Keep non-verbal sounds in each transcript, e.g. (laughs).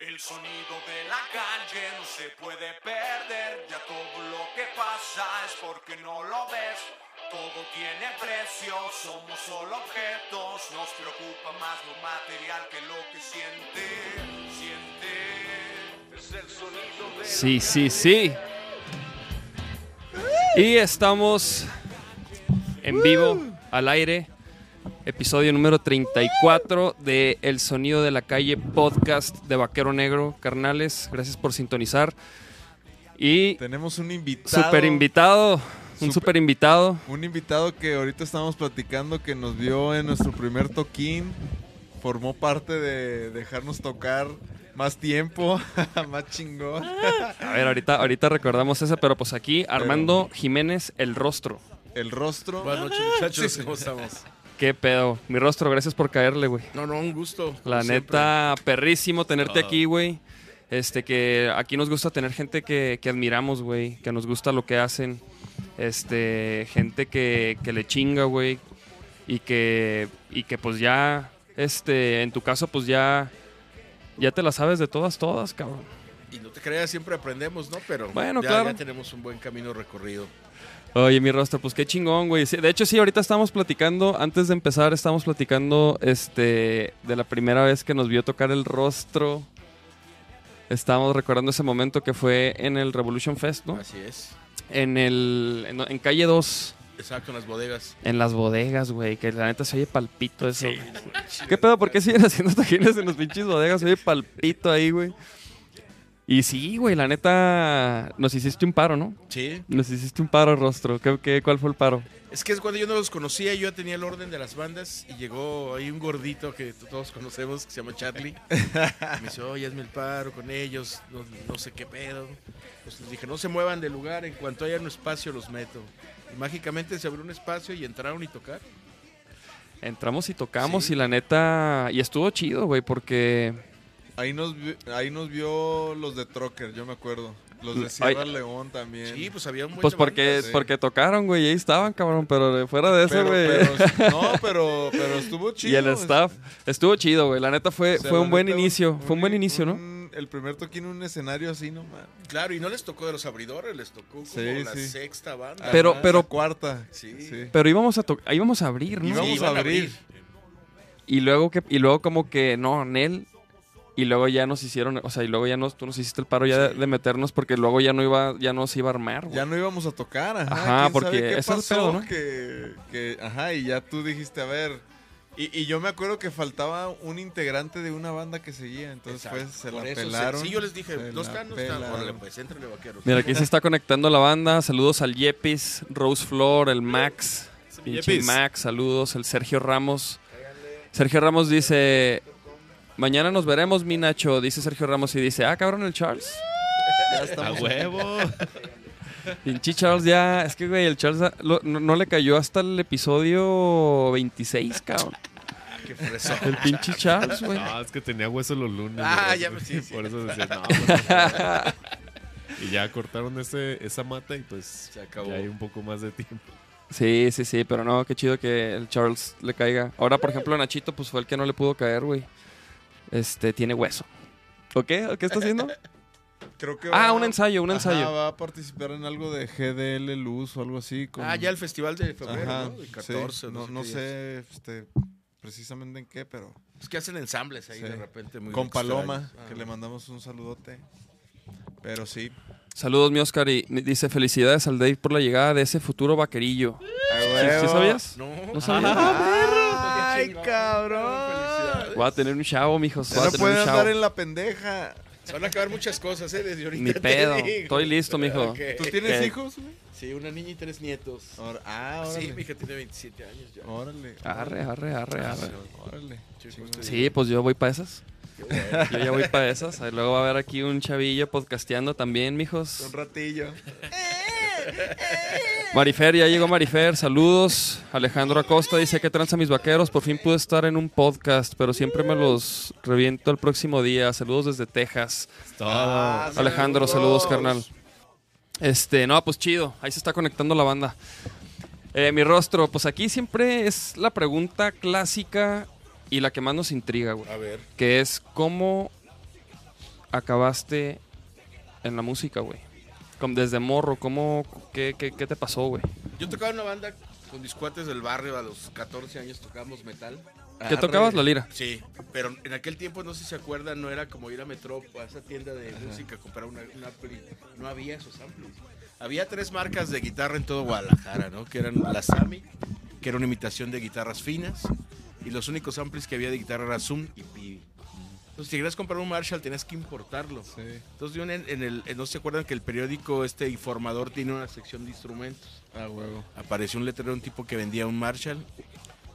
El sonido de la calle no se puede perder, ya todo lo que pasa es porque no lo ves. Todo tiene precio, somos solo objetos, nos preocupa más lo material que lo que siente, siente. Es el sonido de Sí, sí, sí. Y estamos en vivo, al aire. Episodio número 34 de El Sonido de la Calle podcast de Vaquero Negro. Carnales, gracias por sintonizar. Y Tenemos un invitado. super invitado, un Súper- super invitado. Un invitado que ahorita estamos platicando que nos vio en nuestro primer toquín. Formó parte de dejarnos tocar más tiempo, (laughs) más chingón. A ver, ahorita, ahorita recordamos ese, pero pues aquí Armando Jiménez, el rostro. El rostro. Buenas noches, muchachos. ¿Cómo estamos? ¿Qué pedo? Mi rostro, gracias por caerle, güey. No, no, un gusto. La siempre. neta, perrísimo tenerte aquí, güey. Este, que aquí nos gusta tener gente que, que admiramos, güey. Que nos gusta lo que hacen. Este, gente que, que le chinga, güey. Y que, y que pues ya, este, en tu caso, pues ya, ya te la sabes de todas, todas, cabrón. Y no te creas, siempre aprendemos, ¿no? Pero Bueno, ya, claro. ya tenemos un buen camino recorrido. Oye, mi rostro, pues qué chingón, güey. Sí, de hecho, sí, ahorita estamos platicando, antes de empezar, estamos platicando, este, de la primera vez que nos vio tocar el rostro. Estábamos recordando ese momento que fue en el Revolution Fest, ¿no? Así es. En el, en, en calle 2, Exacto, en las bodegas. en las bodegas, güey, que la neta se oye palpito eso. güey. ¿Qué pedo? ¿Por qué siguen haciendo tajines en los pinches bodegas? Se oye palpito ahí, güey. Y sí, güey, la neta, nos hiciste un paro, ¿no? Sí. Nos hiciste un paro, rostro. ¿Qué, qué, cuál fue el paro? Es que es cuando yo no los conocía, yo ya tenía el orden de las bandas y llegó ahí un gordito que todos conocemos que se llama Charlie. Me dice, oye, hazme el paro con ellos, no, no sé qué pedo. Pues les dije, no se muevan del lugar, en cuanto haya un espacio los meto. Y mágicamente se abrió un espacio y entraron y tocar. Entramos y tocamos Sí. y la neta... Y estuvo chido, güey, porque... Ahí nos, ahí nos vio los de Trocker, yo me acuerdo. Los de Ay. Sierra León también. Sí, pues había un buen Pues porque, sí. porque tocaron, güey, y ahí estaban, cabrón, pero de fuera de eso, güey... pero- (laughs) no, pero, pero estuvo chido. Y el staff. Estuvo chido, güey. La neta fue, O sea, fue la un buen neta, inicio. Fue un buen inicio, ¿no? un- El primer toquín en un escenario así, no man. Claro, y no les tocó de los abridores, les tocó como Sí, la sí. sexta banda. Pero- Ajá, pero- la cuarta. Sí. Pero íbamos a, to- íbamos a abrir, ¿no? Iban a abrir. Y luego que y luego como que no, Nel y luego ya nos hicieron, o sea, y luego ya nos tú nos hiciste el paro ya de, de meternos porque luego ya no iba ya no se iba a armar, güey. Ya no íbamos a tocar, ajá. Ajá, ¿quién porque sabe qué es el pedo, ¿no? Que, que- ajá, y ya tú dijiste, a ver. Y, y yo me acuerdo que faltaba un integrante de una banda que seguía, entonces Exacto. pues se Por la eso se- pelaron. sí, yo les dije, ¿no la están? No están. pelaron. Órale, pues, vaqueros. Mira, aquí se está conectando la banda. Saludos al Yepis, Rose Flor, el Max, pinche Yepis. Max, saludos, el Sergio Ramos. Sergio Ramos dice, mañana nos veremos, mi Nacho, dice Sergio Ramos y dice, ah, cabrón, el Charles. Ya A estamos huevo. (laughs) Pinche Charles ya, es que, güey, el Charles ah, lo- no, no le cayó hasta el episodio 26, cabrón. Qué fresón. El pinche Charles, güey. No, es que tenía hueso los lunes. Ah, ya me- sí, sí. Por eso decía, no. (laughs) pues, no. y ya cortaron ese, esa mata y pues Se acabó. ya hay un poco más de tiempo. Sí, sí, sí, pero no, qué chido que el Charles le caiga. Ahora, por ejemplo, Nachito, pues fue el que no le pudo caer, güey. Este, tiene hueso. ¿O qué? ¿O qué está haciendo? (laughs) Creo que Ah, va- un ensayo, un ajá, ensayo. va a participar en algo de GDL Luz o algo así. con- Ah, ya el festival de febrero, Ajá, ¿no? El sí, 14. no, sé no qué sé este, precisamente en qué, pero. Es que hacen ensambles ahí Sí. de repente. Muy con Paloma, extraños. que Ah. le mandamos un saludote. Pero sí. Saludos, mi Oscar, y dice felicidades al Dave por la llegada de ese futuro vaquerillo. ¿Sí, sí sabías? No, ¿No sabías? ¡Ay, Qué chingón. cabrón! Voy a tener un chavo, mijos. Ya Voy a no tener puede un chavo. andar en la pendeja. Se van a acabar muchas cosas, ¿eh? Desde ahorita. Ni (laughs) te pedo. digo. Estoy listo, mijo. Ok. ¿Tú tienes ¿Qué? hijos, güey? Sí, una niña y tres nietos. Ah, órale. Sí, mi hija tiene 27 años ya. Órale. Arre, arre, arre, arre. Órale. Sí, justo. Sí, pues yo voy para esas. Yo ya voy para esas. Luego va a haber aquí un chavillo podcasteando también, mijos. Un ratillo. (laughs) Marifer, ya llegó Marifer, saludos. Alejandro Acosta dice que tranza mis vaqueros. Por fin pude estar en un podcast, pero siempre me los reviento el próximo día. Saludos desde Texas. Ah, Alejandro, saludos, carnal. Este, no, pues chido. Ahí se está conectando la banda. Eh, mi rostro, pues aquí siempre es la pregunta clásica y la que más nos intriga, güey. A ver. Que es cómo acabaste en la música, güey? Como Desde morro, ¿cómo, qué, qué, qué te pasó, güey? Yo tocaba en una banda con mis cuates del barrio a los 14 años tocábamos metal. ¿Qué tocabas la lira? Sí, pero en aquel tiempo, no sé si se acuerdan, no era como ir a Metro a esa tienda de música a comprar una, un ampli. No había esos amplis. Había tres marcas de guitarra en todo Guadalajara, ¿no? Que eran la Sami, que era una imitación de guitarras finas, y los únicos amplis que había de guitarra era Zoom y Pibi. Entonces, si querías comprar un Marshall, tenías que importarlo. Sí. Entonces, yo en, en el, en- no se acuerdan que el periódico este informador tiene una sección de instrumentos. Ah, huevo. Apareció un letrero de un tipo que vendía un Marshall.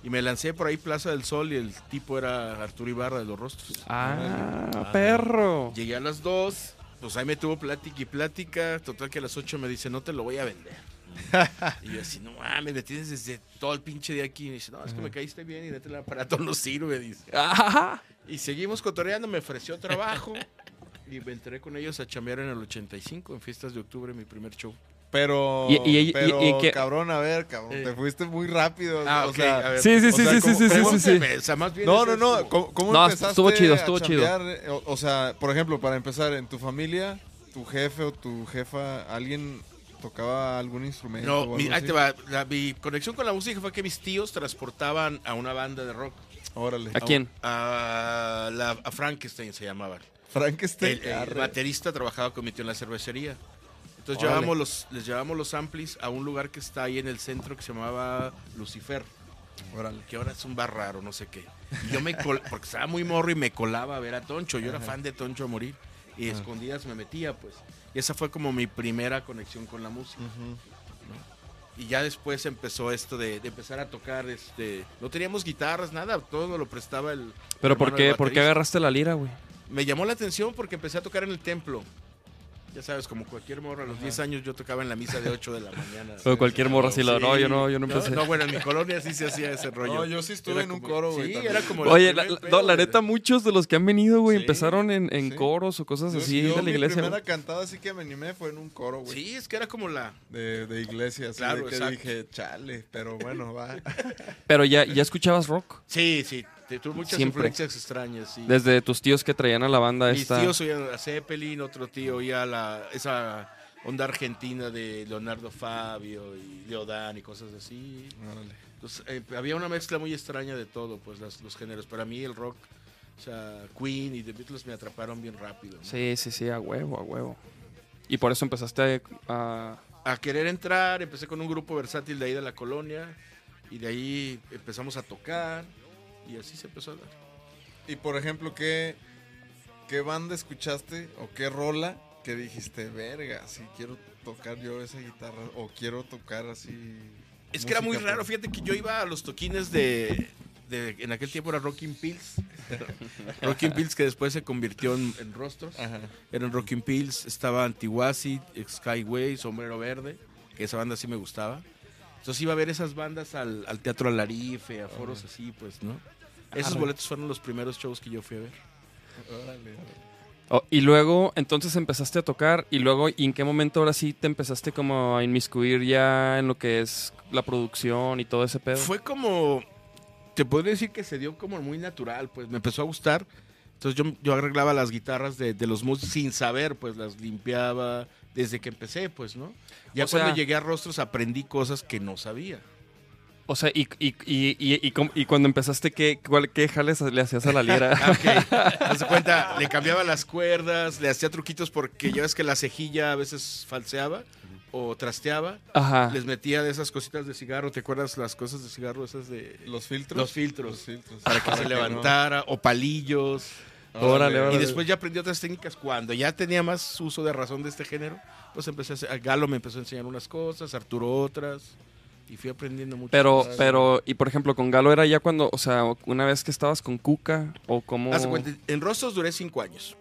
Y me lancé por ahí Plaza del Sol y el tipo era Arturo Ibarra de los Rostros. Ah, perro. Llegué a las 2, pues ahí me tuvo plática y plática. Total que a las 8 me dice, no te lo voy a vender. (laughs) y yo así, no mames, me tienes desde todo el pinche día aquí. Y dice, no, es que me caíste bien y neta el aparato (laughs) no sirve, dice. Y seguimos cotoreando, me ofreció trabajo. (laughs) y me entré con ellos a chambear en el 85, en fiestas de octubre, mi primer show. Pero, Y- y- y- pero y que- cabrón, a ver, cabrón, Eh. te fuiste muy rápido. Ah, o ok, sea, a ver. Sí, sí, o sí, sea, sí, ¿cómo- sí, sí, sí, sí, o sea, más bien No, no, no. como- ¿Cómo, cómo No, empezaste estuvo chido, a estuvo chido. chambear? O, o sea, por ejemplo, para empezar, en tu familia, tu jefe o tu jefa, ¿alguien tocaba algún instrumento? o No, algo mi, ahí te va. La- mi conexión con la música fue que mis tíos transportaban a una banda de rock. Órale. ¿A quién? A, la, a Frankenstein se llamaba. Frankenstein. El, el baterista trabajaba con mi tío en la cervecería. Entonces Órale. llevábamos los, les llevábamos los amplis a un lugar que está ahí en el centro que se llamaba Lucifer. Órale. Que ahora es un bar raro, no sé qué. Y yo me col (laughs) porque estaba muy morro y me colaba a ver a Toncho. Yo era fan de Toncho a morir. Y escondidas me metía, pues. Y esa fue como mi primera conexión con la música. Ujú. Y ya después empezó esto de, de empezar a tocar, este, no teníamos guitarras, nada, todo lo prestaba el. ¿Pero por qué, por qué agarraste la lira, güey? Me llamó la atención porque empecé a tocar en el templo. Ya sabes, como cualquier morro, a los 10 años yo tocaba en la misa de 8 de la mañana. (laughs) O cualquier morra así lo- no, yo no- yo no empecé. No, bueno, en mi colonia sí se hacía ese rollo. No, yo sí estuve Era en un como- coro, güey. Sí, también. era como. Oye, la, la- pedo, no, la neta, muchos de los que han venido, güey, Sí, empezaron en, en sí. coros o cosas Yo- así yo de la iglesia. primera güey. cantada así que me animé fue en un coro, güey. Sí, es que era como la. De, de iglesia, así Claro, de que exacto. dije, chale, pero bueno, va. (laughs) Pero ya, ya escuchabas rock. Sí, sí, tuve muchas Siempre. influencias extrañas. Sí. Desde tus tíos que traían a la banda Mis esta. tíos oían a Zeppelin, otro tío oía la, esa onda argentina de Leonardo Fabio y Leodán y cosas así. Órale. Entonces, eh, había una mezcla muy extraña de todo, pues las- los géneros. Para mí el rock, o sea, Queen y The Beatles me atraparon bien rápido. ¿no? Sí, sí, sí, a huevo, a huevo. Y por eso empezaste a... A querer entrar, empecé con un grupo versátil de ahí de la colonia y de ahí empezamos a tocar y así se empezó a dar. Y por ejemplo, ¿qué, ¿qué banda escuchaste o qué rola que dijiste, verga, si quiero tocar yo esa guitarra o quiero tocar así? Es que era muy raro, fíjate que yo iba a los toquines de, de- en aquel tiempo era Rocking Pills. (laughs) Rocking Pills que después se convirtió en, en Rostros. Ajá. Eran Rocking Pills, estaba Antihuasi, Skyway, Sombrero Verde, que esa banda sí me gustaba. Entonces iba a ver esas bandas al, al Teatro Alarife, a foros así, pues, ¿no? Esos Arre. boletos fueron los primeros shows que yo fui a ver. Órale. Oh, y luego, entonces empezaste a tocar y luego, ¿y en qué momento ahora sí te empezaste como a inmiscuir ya en lo que es la producción y todo ese pedo? Fue como, te podría decir que se dio como muy natural, pues me empezó a gustar. Entonces yo, yo arreglaba las guitarras de, de los músicos sin saber, pues las limpiaba desde que empecé, pues, ¿no? Ya O cuando sea- llegué a Rostros aprendí cosas que no sabía. O sea, y, y, y, y, y com- y cuando empezaste, ¿qué, cuál, ¿qué jales le hacías a la lira? (laughs) Ah, ok. (laughs) Haz cuenta, le cambiaba las cuerdas, le hacía truquitos porque ya ves que la cejilla a veces falseaba o trasteaba. Ajá. Les metía de esas cositas de cigarro, ¿te acuerdas las cosas de cigarro esas de ¿Los filtros? Los filtros. Los filtros. para que se levantara o palillos? Órale, órale. Y después ya aprendí otras técnicas cuando ya tenía más uso de razón de este género. Pues empecé a hacer, Galo me empezó a enseñar unas cosas, Arturo otras. Y fui aprendiendo mucho. Pero, pero, y por ejemplo, con Galo era ya cuando, o sea, una vez que estabas con Cuca o como... En Rostros duré cinco años.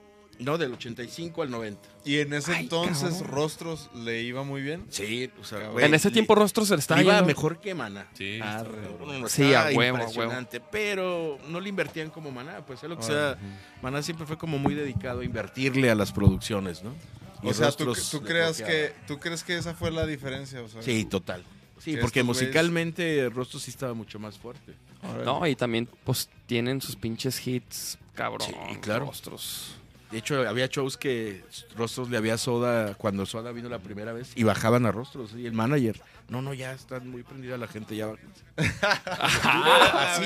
¿No? Del 85 al 90. Y en ese Ay, entonces, cabrón. Rostros le iba muy bien. Sí, o sea, güey, en ese le- tiempo Rostros estaba le iba yendo- mejor que Maná. Sí. Arre. No, no, Sí, a huevo, a huevo. impresionante, Pero no le invertían como Maná, pues sea lo que sea. Maná siempre fue como muy dedicado a invertirle a las producciones, ¿no? Y O sea, ¿tú, creas que, ¿tú crees que esa fue la diferencia? O sea, Sí, total. Sí, Que porque musicalmente Rostros sí estaba mucho más fuerte. No, y también, pues, tienen sus pinches hits, cabrón. Sí, claro. Rostros. De hecho, había shows que Rostros le había soda cuando Soda vino la primera vez y bajaban a Rostros. Y el manager, no, no, ya está muy prendida la gente, ya bájense". (laughs) Así.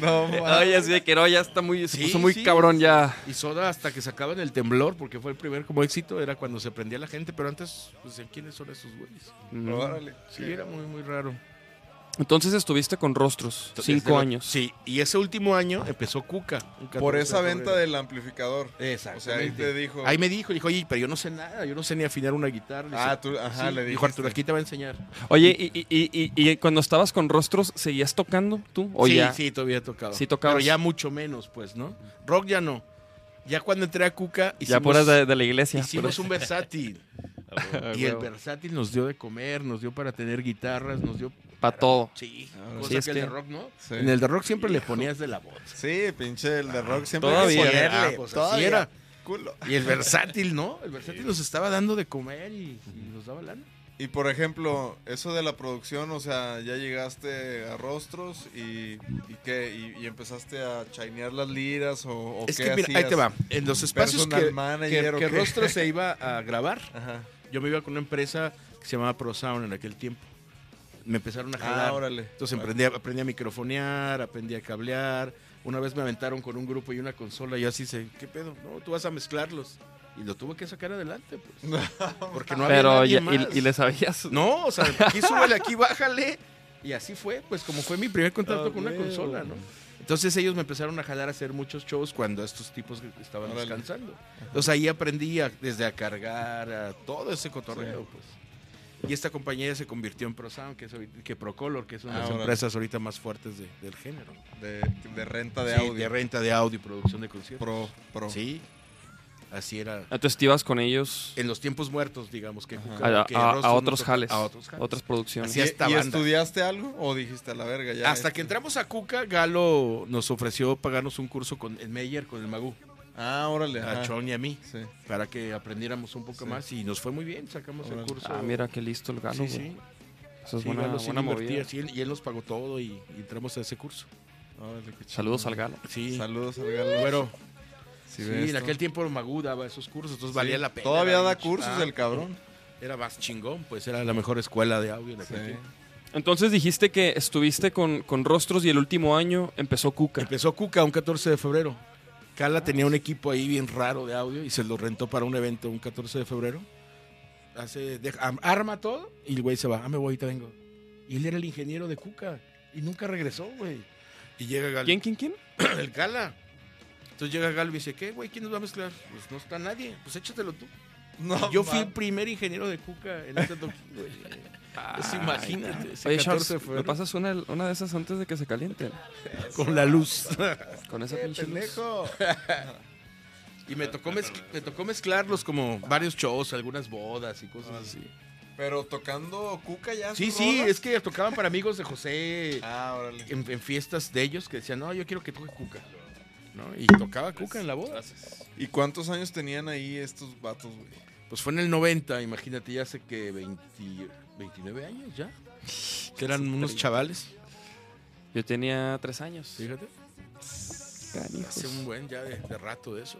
No. Ay, así de que no, ya está muy, se Sí, puso muy sí. cabrón ya. Y Soda hasta que sacaban el temblor, porque fue el primer como éxito, era cuando se prendía la gente, pero antes, pues, ¿quiénes son esos güeyes? Órale. Sí, era muy, muy raro. Entonces estuviste con rostros, cinco años. Sí, y ese último año empezó Cuca. un 14 Por esa venta febrero. del amplificador. O sea, ahí te dijo. Ahí me dijo, dijo, oye, pero yo no sé nada, yo no sé ni afinar una guitarra. Ah, tú, ajá, "Sí". le Dijo. Arturo, aquí te va a enseñar. Oye, y, y, y, y- y cuando estabas con rostros, ¿seguías tocando tú? ¿O sí, ya? sí, todavía he tocado. Sí tocabas. Pero ya mucho menos, pues, ¿no? Rock ya no. Ya cuando entré a Cuca, ya hicimos, puras de, de la iglesia. hicimos un versátil. (laughs) Y el versátil nos dio de comer, nos dio para tener guitarras, nos dio... Pa' todo. Sí, Ah, cosa sí, es que el de rock, ¿no? Sí. En el de rock siempre le ponías de la voz. Sí, pinche el de rock siempre Todavía. que ponerle. Ah, pues así Todavía. era. Culo. Y el versátil, ¿no? El versátil nos estaba dando de comer y, y nos daba lana. Y por ejemplo, eso de la producción, o sea, ya llegaste a rostros y, y qué, y, y empezaste a chainear las liras o, o Es qué que mira, ahí te va. En los espacios que, manager que, que qué? Rostro se iba a grabar, (laughs) Ajá. yo me iba con una empresa que se llamaba ProSound en aquel tiempo. Me empezaron a jalar. Ah, órale. Entonces aprendí, a- aprendí a microfonear, aprendí a cablear. Una vez me aventaron con un grupo y una consola y yo así sé, ¿qué pedo? No, tú vas a mezclarlos. Y lo tuve que sacar adelante, pues. (laughs) Porque no había Pero nadie ya, más. y, y le sabías. No, o sea, aquí (laughs) súbele, aquí bájale. Y así fue, pues como fue mi primer contacto Ah, con una consola, ¿no? Entonces ellos me empezaron a jalar a hacer muchos shows cuando estos tipos estaban Órale. descansando. Entonces ahí aprendí a- desde a cargar, a todo ese cotorreo, pues. Y esta compañía se convirtió en ProSound, que es que Procolor, que es una de Ah, las órale. empresas ahorita más fuertes de- del género. De, de renta de Sí, audio. de renta de audio y producción de conciertos. Pro, pro. Sí, así era. Entonces te ibas con ellos En los tiempos muertos, digamos, que, a, que a- otros jales, A otros jales. otras producciones. Así ¿Y, esta y banda. estudiaste algo o dijiste a la verga ya? Hasta que entramos a Cuca, Galo nos ofreció pagarnos un curso con el Meyer, con el Magú, Ah, órale. a. Chon y a mí, Sí. para que aprendiéramos un poco Sí. más y nos fue muy bien, sacamos el Órale. curso. Ah, mira qué listo el galo, sí, güey. sí. Eso es Sí, buena, Galo sí buena movida. sí, él- y él nos pagó todo y, y entramos a ese curso. Órale. Saludos al galo. Sí, Saludos al galo. Bueno, sí, en aquel tiempo el Magú daba esos cursos, entonces Sí. valía la pena. Todavía da cursos ch- el cabrón. Era más chingón, pues era la mejor escuela de audio en aquel Sí. tiempo. Entonces dijiste que estuviste con, con rostros y el último año empezó Cuca. Empezó Cuca un 14 de febrero. Cala tenía un equipo ahí bien raro de audio y se lo rentó para un evento un 14 de febrero. Hace, deja- arma todo y el güey se va. Ah, me voy, ahorita vengo. Y él era el ingeniero de Cuca y nunca regresó, güey. Y llega Galo. ¿Quién, quién, quién? (clears throat) El Cala. Entonces llega Galo y dice, ¿qué, güey? ¿Quién nos va a mezclar? Pues no está nadie. Pues échatelo tú. No, Yo fui el primer ingeniero de Cuca en este toque, güey. Pues imagínate. ese Oye, 14 Charles, de ¿me pasas una, una de esas antes de que se calienten? con la luz. (laughs) Con esa Eh, pinche luz. pendejo. (laughs) Y me tocó, mezcl- me tocó mezclarlos como varios shows, algunas bodas y cosas así. Pero tocando cuca ya. Sí, sí, es que tocaban para amigos de José (laughs) Ah, órale. en, en fiestas de ellos que decían, no, yo quiero que toque Cuca. ¿no? Y tocaba Cuca en la boda. ¿Y cuántos años tenían ahí estos vatos, güey? Pues fue en el 90, imagínate, ya hace que 20, 29 años ya. Que eran unos chavales, Yo tenía tres años. fíjate. Canijos. Hace un buen ya de, de rato de eso.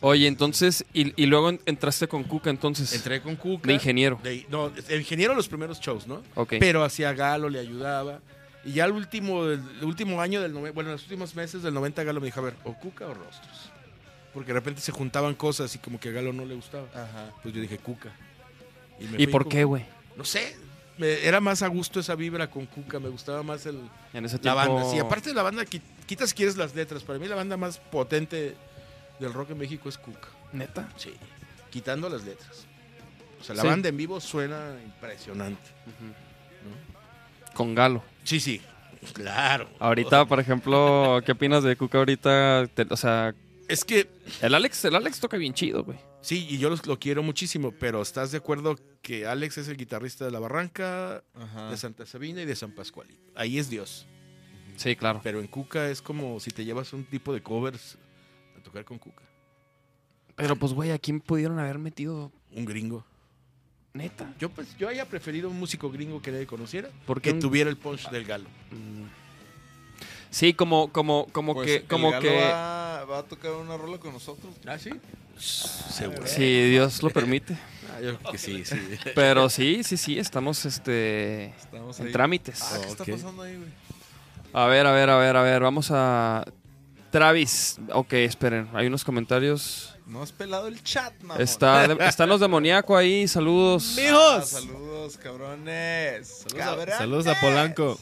Oye, entonces, y, y luego en- entraste con Cuca, entonces. Entré con Cuca. De ingeniero. de- no, de ingeniero los primeros shows, ¿no? Ok. pero hacía Galo, le ayudaba. Y ya el último, el último año del bueno, los últimos meses del 90 Galo me dijo, a ver, o Cuca o Rostros. Porque de repente se juntaban cosas y como que a Galo no le gustaba. Ajá. Pues yo dije, Cuca. ¿Y por con- qué, güey? No sé, me- era más a gusto esa vibra con Cuca, me gustaba más el, En ese la tiempo. banda. Sí, aparte de la banda, qui- quitas quieres las letras. Para mí la banda más potente del rock en México es Cuca. Neta. Sí, quitando las letras. O sea, la Sí. banda en vivo suena impresionante. Con Galo. Sí, sí, claro. Ahorita, (laughs) por ejemplo, ¿qué opinas de Cuca ahorita? Te- o sea, Es que el Alex, el Alex toca bien chido, güey. Sí, y yo los- lo quiero muchísimo, pero ¿estás de acuerdo que Alex es el guitarrista de La Barranca, Ajá. de Santa Sabina y de San Pascualito? Ahí es Dios. Sí, claro. Pero en Cuca es como si te llevas un tipo de covers a tocar con Cuca. Pero pues, güey, ¿a quién pudieron haber metido? Un gringo. Neta. Yo pues yo haya preferido un músico gringo que nadie conociera, ¿Por qué que un- tuviera el punch del galo. Mm. Sí, como, como, como Pues que, el como Galo que. Va, a tocar una rola con nosotros. ¿Ah, sí? Seguro. Si Dios lo permite. Ah, yo creo que sí, sí. Pero sí, sí, sí, estamos este Estamos en ahí. trámites. Ah, ¿qué está Ok. pasando ahí, güey? A ver, a ver, a ver, a ver, vamos a Travis. Ok, esperen, hay unos comentarios. No has pelado el chat, mamón. Está, están los demoníaco ahí, saludos. Ah, saludos, cabrones. Cabrones. Saludos a Polanco.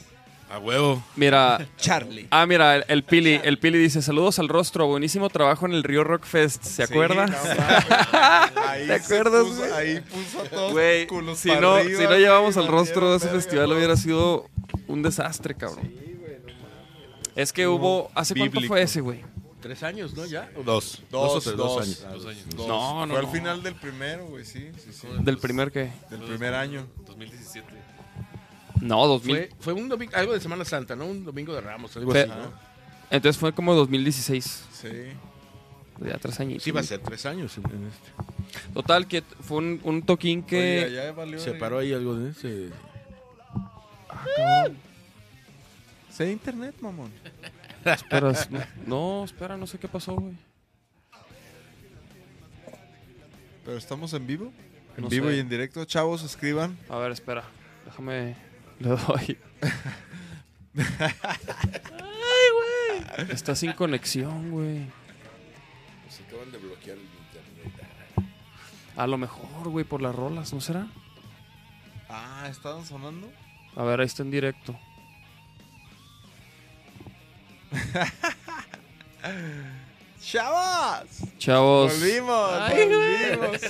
A huevo. Mira, Charlie. ah, mira, el, el Pili, el Pili dice, saludos al rostro, buenísimo trabajo en el Río Rock Fest, ¿se Sí, acuerda? no mames. (laughs) Ahí ¿Te acuerdas, puso- güey? Ahí puso a todos Güey, culos si no, arriba, si no güey, llevamos al rostro de ese verga, festival güey. hubiera sido un desastre, cabrón. Es que hubo, ¿hace cuánto fue ese, güey? Tres años, ¿no? ¿Ya? ¿O dos? Dos, o tres, dos. años. Dos años. Dos. No, no, Fue no. al final del primero, güey, sí, sí, sí. Del primer que... Del primer año. 2017. No, 2000. Fue, fue un domingo, algo de Semana Santa, ¿no? Un domingo de Ramos, algo Fe- así, ¿no? Entonces fue como 2016. Sí. Ya tres años. Sí, va a ser tres años. en- este. Total, que fue un, un toquín que... Oye, ya valió. Se paró ahí algo de ese. Sé internet, mamón. (laughs) Espera, es- no, espera, no sé qué pasó, güey. Pero estamos en vivo. En No vivo sé. y en directo. Chavos, escriban. A ver, espera. Déjame. Le doy. Ay, güey. Está sin conexión, güey. Se acaban de bloquear el internet. A lo mejor, güey, por las rolas, ¿no será? Ah, ¿estaban sonando? A ver, ahí está en directo. (laughs) ¡Chavos! Chavos. Volvimos, Ay, volvimos.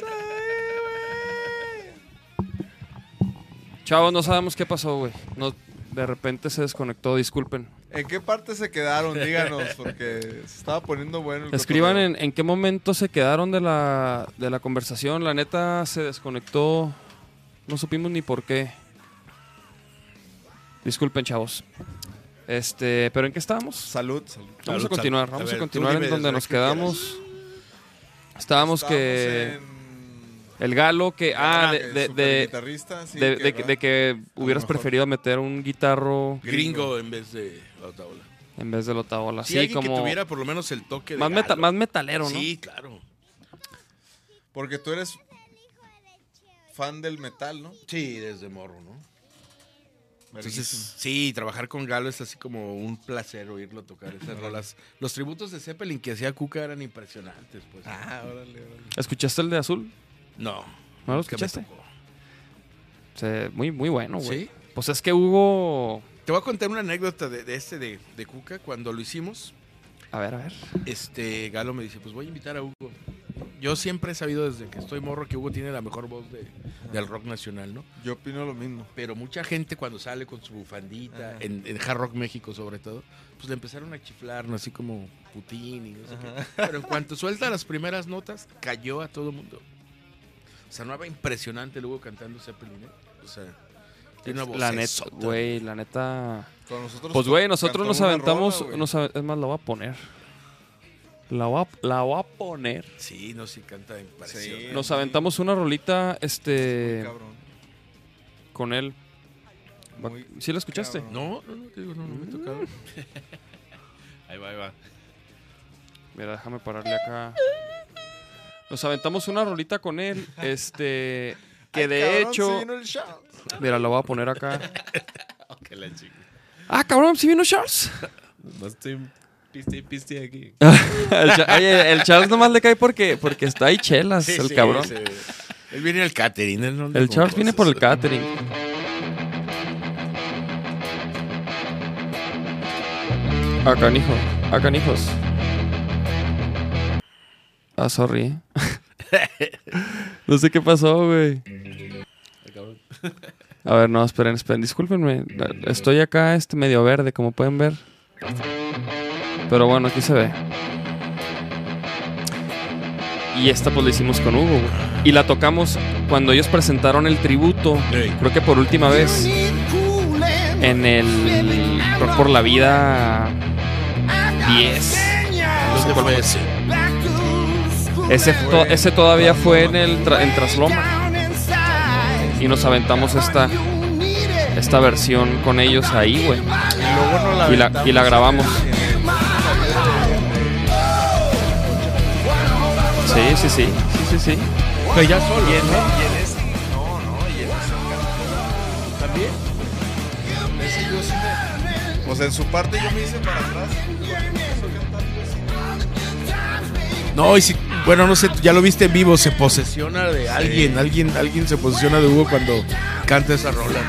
Chavos, no sabemos qué pasó, güey. No, de repente se desconectó, disculpen. ¿En qué parte se quedaron? Díganos, porque se estaba poniendo bueno el Escriban en, en qué momento se quedaron de la, de la conversación. La neta se desconectó. No supimos ni por qué. Disculpen, chavos. Este, pero ¿en qué estábamos? Salud, salud. Vamos Salud, a continuar, salud. vamos A ver, continuar en donde nos quedamos. Estábamos que en- el galo que ah de, de, de, guitarrista, sí, de- que de- va- de que hubieras preferido meter un guitarro Gringo en vez de la otaola. en vez de la otaola. Sí, como que tuviera por lo menos el toque de más, meta- galo. más metalero, ¿no? Sí, claro. Porque tú eres fan del metal, ¿no? Sí, desde morro, ¿no? Entonces, sí, trabajar con Galo es así como un placer oírlo tocar esas rolas. Los tributos de Zeppelin que hacía Cuca eran impresionantes, pues. Ah, órale, órale. ¿Escuchaste el de azul? No. ¿No lo que me escuchaste? tocó. Se- muy, muy bueno, güey. ¿Sí? Pues es que hubo. Te voy a contar una anécdota de, de este de, de Cuca. Cuando lo hicimos, A ver, a ver. este Galo me dice, pues voy a invitar a Hugo. Yo siempre he sabido desde que estoy morro que Hugo tiene la mejor voz de- del rock nacional, ¿no? Yo opino lo mismo. Pero mucha gente cuando sale con su bufandita, en, en Hard Rock México sobre todo, pues le empezaron a chiflar, ¿no? Así como Putin y no sé qué. Pero en cuanto suelta las primeras notas, cayó a todo mundo. O sea, no era impresionante luego cantando Zeppelin, ¿eh? O sea, tiene una voz la neta, güey, la neta. Con nosotros Pues, güey, nosotros nos aventamos. rola, nos es más, la voy a poner. La voy a, la voy a poner. Sí, no, sí canta impresionante. Sí. Nos aventamos una rolita, este. cabrón. Con él. Muy ¿Sí la escuchaste? cabrón. No, no, no, te digo, no, no me tocaba. (laughs) Ahí va, ahí va. Mira, déjame pararle acá. Nos aventamos una rolita con él. (laughs) Este. Que de cabrón, hecho. vino el. Mira, la voy a poner acá. (laughs) Que la chica. Ah, cabrón, ¿sí vino Charles? (laughs) Más estoy piste y piste aquí. el, oye, el Charles nomás le cae porque, porque está ahí chelas, Sí, el sí, cabrón. Él viene al catering. él no El Charles viene por el catering. Acá, hijo. Acá, hijos. Ah, sorry. (laughs) no sé qué pasó, güey. A ver, no, esperen, esperen. Discúlpenme. Estoy acá, este medio verde, como pueden ver. Pero bueno, aquí se ve. Y esta pues la hicimos con Hugo, güey. Y la tocamos cuando ellos presentaron el tributo. Creo que por última vez. En el Rock por la Vida 10. ¿Dónde fue ese? Ese, to- ese todavía fue en el tra- en Trasloma. Y nos aventamos esta, esta versión con ellos ahí, güey. Y luego nos la Y la- y la grabamos. Sí, sí, sí. Sí, sí, sí. Pero ya solo, Y en, ¿no? y en ese, no, no, y en ese. También. Ese yo sí me- O sea, en su parte yo me hice para atrás. Pues, No, y si, bueno, no sé, ya lo viste en vivo, se posesiona de alguien, alguien, alguien se posesiona de Hugo cuando canta esa rola.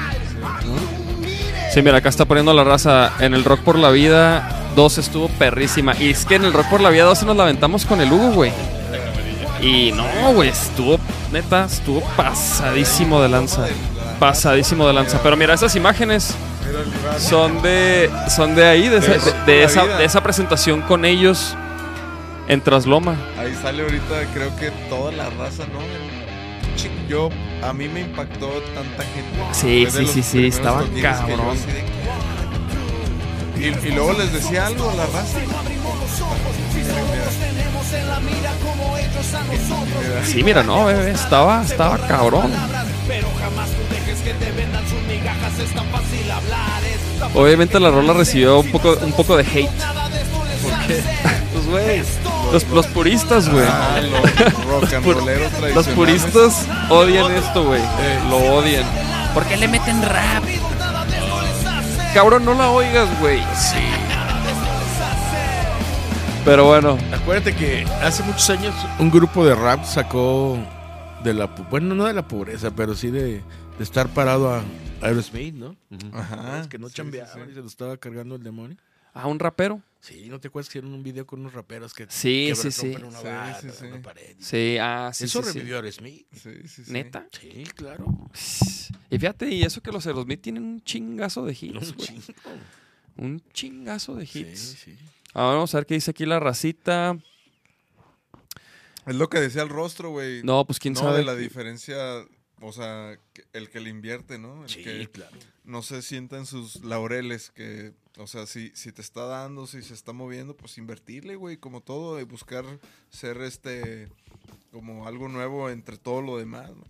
Sí, mira, acá está poniendo la raza. En el Rock por la Vida 2 estuvo perrísima. Y es que en el Rock por la Vida 2 se nos la aventamos con el Hugo, güey. Y no, güey, estuvo, neta, estuvo pasadísimo de lanza. Pasadísimo de lanza. Pero mira, esas imágenes son de, son de ahí, de, esa- de esa presentación con ellos en Trasloma. Ahí sale ahorita, creo que toda la raza, ¿no? Yo, a mí me impactó tanta gente. Sí, sí, sí, sí, estaba cabrón. Y, y luego les decía algo a la raza. Sí, mira, no, bebé, estaba, estaba cabrón. Obviamente la rola recibió un poco, un poco de hate. (laughs) Pues, güey, los, los puristas, güey. Ah, los rock and rolleros (laughs) tradicionales. Los puristas odian esto, güey. Lo odian. ¿Por qué le meten rap? Cabrón, no la oigas, güey. Sí. Pero bueno, Acuérdate que hace muchos años un grupo de rap sacó de la, bueno, no de la pobreza, pero sí de, de estar parado a Aerosmith, ¿no? Ajá. Es que no sí, sí, chambeaban sí. y se lo estaba cargando el demonio. a un rapero. Sí, ¿no te acuerdas que hicieron un video con unos raperos que Sí, que sí, sí. rompen una Sí, barra, sí, sí. una pared? Sí, ah, sí, Eso sí, sí. revivió a Aerosmith. Sí, sí, sí. ¿Neta? Sí, claro. Y fíjate, y eso que los Aerosmith tienen un chingazo de hits, No, un güey. chingo. Un chingazo de Sí, hits. sí. Ahora vamos a ver qué dice aquí la racita. Es lo que decía el rostro, güey. No, pues quién no, sabe. de la diferencia, o sea, el que le invierte, ¿no? El Sí, que claro. No se sienta en sus laureles, que, o sea, si, si te está dando, si se está moviendo, pues invertirle, güey, como todo, y buscar ser este, como algo nuevo entre todo lo demás, ¿no?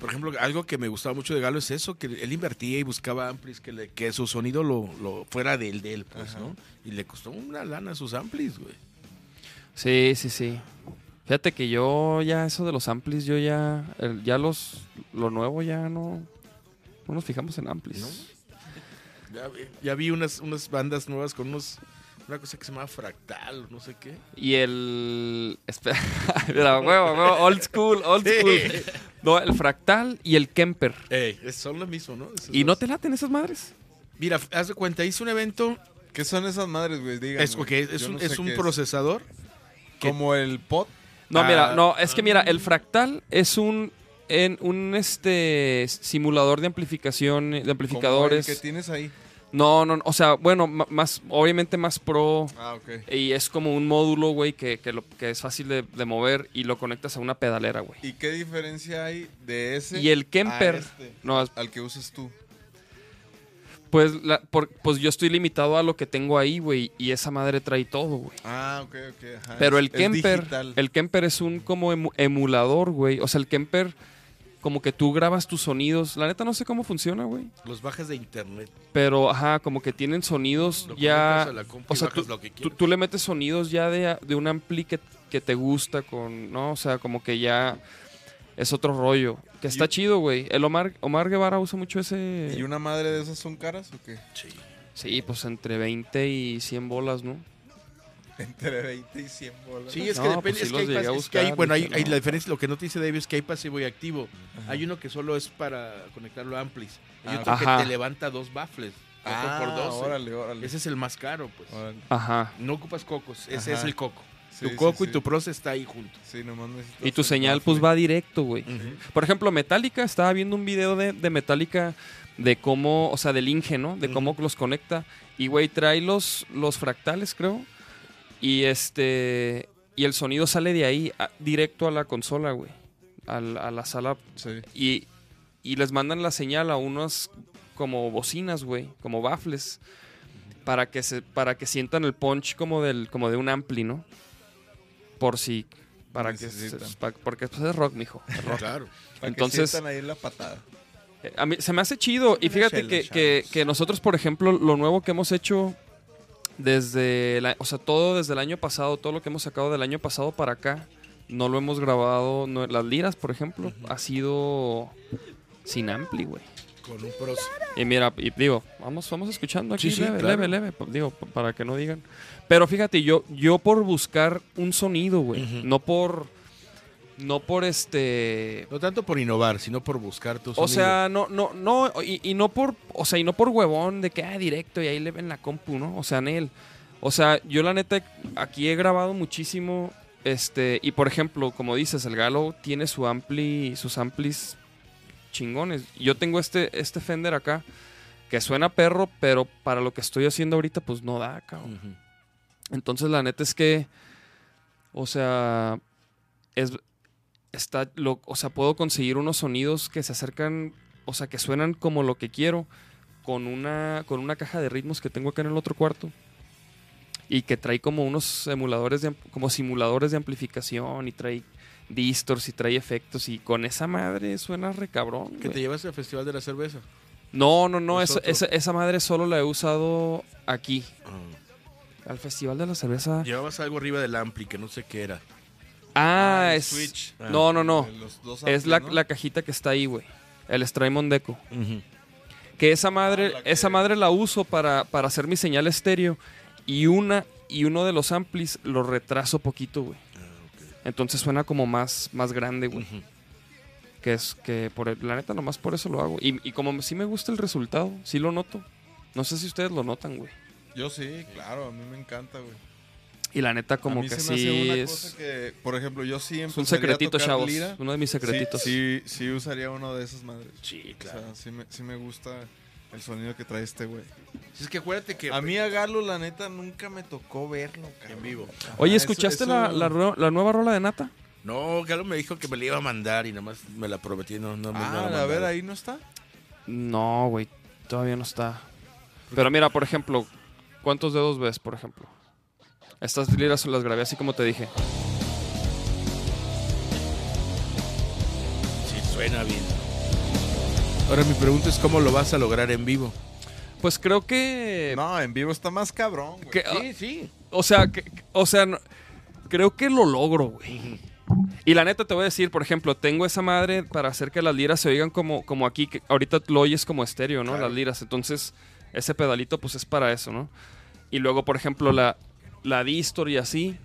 Por ejemplo, algo que me gustaba mucho de Galo es eso, que él invertía y buscaba amplis, que, le- que su sonido lo, lo fuera del de él, pues, Ajá. ¿no? Y le costó una lana a sus amplis, güey. Sí, sí, sí. Fíjate que yo ya eso de los amplis, yo ya, el- ya los, lo nuevo ya no, no nos fijamos en amplis. ¿No? Ya, vi- ya vi unas, unas bandas nuevas con unos, una cosa que se llama Fractal, no sé qué. Y el, espera, (laughs) mira, huevo, huevo, old school, old school. No, el fractal y el Kemper. Ey, son lo mismo, ¿no? Esos ¿Y no te laten esas madres? Mira, haz de cuenta, hice un evento, ¿Qué son esas madres, güey? Díganme. es, ok, es Yo un, no sé es un procesador. Como el pot. No, Ah, mira, no, es que mira, el fractal es un en un este simulador de amplificación, de Como amplificadores. el que tienes ahí. No, no, o sea, bueno, más, obviamente más pro. Ah, ok. Y es como un módulo, güey, que, que, lo- que es fácil de, de mover y lo conectas a una pedalera, güey. ¿Y qué diferencia hay de ese Y el a Kemper, este, no, es- al que usas tú? pues, la- por- pues yo estoy limitado a lo que tengo ahí, güey, y esa madre trae todo, güey. Ah, ok, ok. ajá, Pero es- el es Kemper, digital. el Kemper es un como emu- emulador, güey. O sea, el Kemper, como que tú grabas tus sonidos. La neta no sé cómo funciona, güey. Los bajas de internet. Pero, ajá, como que tienen sonidos Lo ya... a la O sea, tú, lo que tú, tú le metes sonidos ya de, de un ampli que, que te gusta con... ¿No? O sea, como que ya es otro rollo. Que está Y- chido, güey. El Omar, Omar Guevara usa mucho ese... ¿Y una madre de esas son caras o qué? Sí. Sí, pues entre 20 y 100 bolas, ¿no? Entre 20 y 100 bolas. Sí, es que No, depende. pues sí es que los hay, llegué a pas- es que hay- buscar, bueno, hay, hay la diferencia. Lo que no te dice David es que hay pasivo y activo. Ajá. Hay uno que solo es para conectarlo a amplis. Hay Ah, otro Ajá. que te levanta dos baffles. Ah, por 12. órale, órale. Ese es el más caro, pues. órale. Ajá. No ocupas cocos, ese Ajá. es el coco. Sí, tu coco sí. y tu proce está ahí junto. Sí, nomás necesitas Y tu señal, pues va directo, güey. Por ejemplo, Metallica, estaba viendo un video de, de Metallica de cómo, o sea, del Inge, ¿no? De cómo los conecta. Y, güey, trae los, los fractales, creo. Y este. Y el sonido sale de ahí a- directo a la consola, güey. A, la sala. Sí. Y, y les mandan la señal a unas como bocinas, güey. Como baffles. Para que se, para que sientan el punch como del, como de un ampli, ¿no? Por si. Para que se- porque pues, es rock, mijo. es rock. Claro. Para Entonces- que ahí la patada. Eh, A mí se me hace chido. Y fíjate que, que nosotros, por ejemplo, lo nuevo que hemos hecho desde, la- o sea, todo desde el año pasado, todo lo que hemos sacado del año pasado para acá, no lo hemos grabado. no- las liras, por ejemplo, ha sido sin ampli, güey. Con un pros. Y mira, y digo, vamos, vamos escuchando aquí Sí, sí, leve, claro. leve, leve, digo, pa- para que no digan. Pero fíjate, yo, yo por buscar un sonido, güey, no por, no por este, No tanto por innovar, sino por buscar tu o sea, no, no, no, y, y no por, o sea, y no por huevón de que, ah, directo y ahí le ven la compu, ¿no? O sea, en él. O sea, yo la neta, aquí he grabado muchísimo, este, y por ejemplo, como dices, el Galo tiene su ampli, sus amplis chingones. Yo tengo este, este Fender acá, que suena perro, pero para lo que estoy haciendo ahorita, pues no da, cabrón. Entonces la neta es que, o sea, es, está, lo, o sea, puedo conseguir unos sonidos que se acercan, o sea, que suenan como lo que quiero con una, con una caja de ritmos que tengo acá en el otro cuarto y que trae como unos emuladores, de, como simuladores de amplificación y trae distors y trae efectos y con esa madre suena re cabrón. Que te llevaste al Festival de la Cerveza. No, no, no, Es esa, otro. esa, esa madre solo la he usado aquí. Ah. Al Festival de la Cerveza. Llevabas algo arriba del ampli que no sé qué era. Ah, el es. Switch. No, no, no. Dos Es la, ¿no? la cajita que está ahí, güey. El Strymon Deco. Que esa madre, Ah, que- esa madre la uso para, para hacer mi señal estéreo. Y una y uno de los amplis lo retraso poquito, güey. Entonces suena como más, más grande, güey. Que es que por el- la neta nomás por eso lo hago. Y, y como sí me gusta el resultado, sí lo noto. No sé si ustedes lo notan, güey. Yo sí, claro, a mí me encanta, güey. Y la neta como a mí que se me sí hace una es, cosa que, por ejemplo, yo sí es un a secretito, tocar chavos. lira. Uno de mis secretitos. Sí, sí, sí usaría uno de esas madres. Sí, O sea, sí me, sí me gusta el sonido que trae este güey. Es que acuérdate que A mí a Galo, la neta, nunca me tocó verlo, cabrón. en vivo. Oye, eso- ¿escuchaste eso- La, la, ru- la nueva rola de Nata? No, Galo me dijo que me la iba a mandar y nada más me la prometí. No, no me no la Ah, a ver, ahí no está. No, güey, todavía no está. Pero mira, por ejemplo, ¿cuántos dedos ves, por ejemplo? Estas liras las grabé así como te dije. Sí, suena bien. Ahora mi pregunta es cómo lo vas a lograr en vivo. Pues creo que... No, en vivo está más cabrón, güey. que- Sí, sí. o sea, que- que- o sea, no- creo que lo logro, güey. Y la neta te voy a decir, por ejemplo, tengo esa madre para hacer que las liras se oigan como, como aquí, que ahorita lo oyes como estéreo, ¿no? Claro. Las liras. Entonces, ese pedalito pues es para eso, ¿no? Y luego, por ejemplo, la, la distor y así.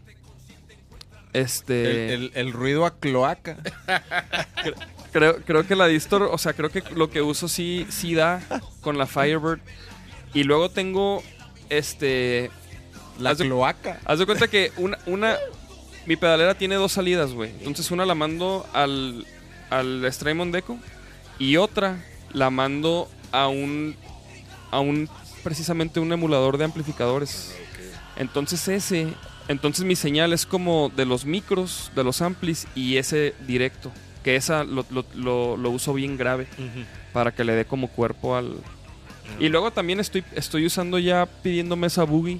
Este... El, el- el ruido a cloaca. (laughs) Creo, creo que la distor, o sea, creo que lo que uso sí, sí da con la Firebird. Y luego tengo, este... La Haz de- cloaca. Haz de cuenta que una, una mi pedalera tiene dos salidas, güey. Entonces una la mando al, al Strymon Deco y otra la mando a un, a un, precisamente un emulador de amplificadores. Entonces ese, entonces mi señal es como de los micros, de los amplis y ese directo. Que esa lo, lo- lo- lo uso bien grave para que le dé como cuerpo al... Y luego también estoy, estoy usando ya pidiendo mesa boogie.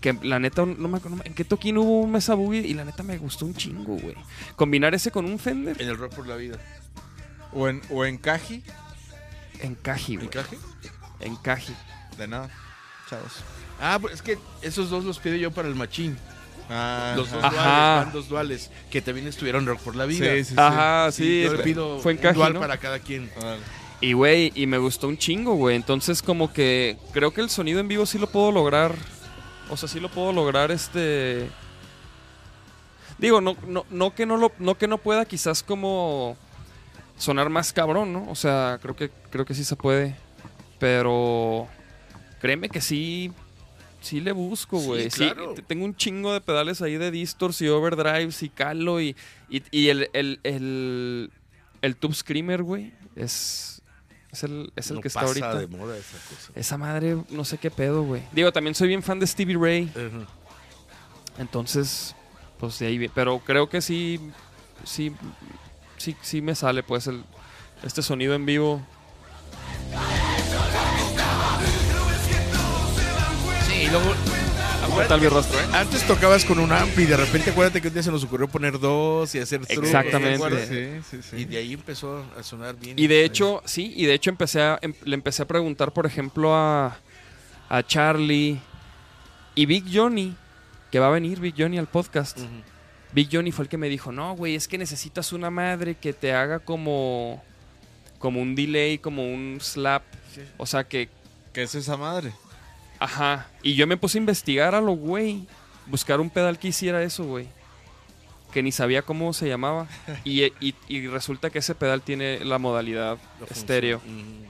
Que la neta, no me acuerdo. ¿En qué toquín hubo un mesa boogie? Y la neta me gustó un chingo, güey. Combinar ese con un Fender. En el rock por la vida. O en, o en caji. Encaje, güey. ¿Encaje? Encaje. De nada. Chavos. Ah, pues es que esos dos los pido yo para el machín. Ah, Los dos Ajá. duales, van dos duales, que también estuvieron rock por la vida. Sí, sí, sí. Ajá, sí. Yo le pido fue un encaje, dual ¿no? para cada quien. Y, güey, y me gustó un chingo, güey. Entonces, como que creo que el sonido en vivo sí lo puedo lograr. O sea, sí lo puedo lograr, este... Digo, no, no, no, que, no, lo, no que no pueda quizás como sonar más cabrón, ¿no? O sea, creo que, creo que sí se puede. Pero créeme que sí, sí le busco, güey. Sí, claro. tengo un chingo de pedales ahí de distors y overdrives y calo y, y, y el, el, el, el Tube Screamer, güey, es, es el, es el No que está ahorita. de moda esa cosa. Esa madre, no sé qué pedo, güey. Digo, también soy bien fan de Stevie Ray. Entonces, pues de ahí Pero creo que sí, sí, sí, sí me sale, pues, el, este sonido en vivo. Y luego. ¿Qué tal mi rostro, eh? Antes tocabas con un ampli y de repente acuérdate que un día se nos ocurrió poner dos y hacer trucos, Exactamente. ¿te acuerdas? Sí, sí, sí. Y de ahí empezó a sonar bien. Y de hecho, sí, y de hecho empecé a, em- le empecé a preguntar, por ejemplo, a, a Charlie y Big Johnny, que va a venir Big Johnny al podcast. Big Johnny fue el que me dijo, no, güey, es que necesitas una madre que te haga como, como un delay, como un slap. O sea, que, ¿Qué es esa madre? Ajá. Y yo me puse a investigar a lo güey, buscar un pedal que hiciera eso, güey. Que ni sabía cómo se llamaba. (laughs) Y, y- y resulta que ese pedal tiene la modalidad estéreo. Mm.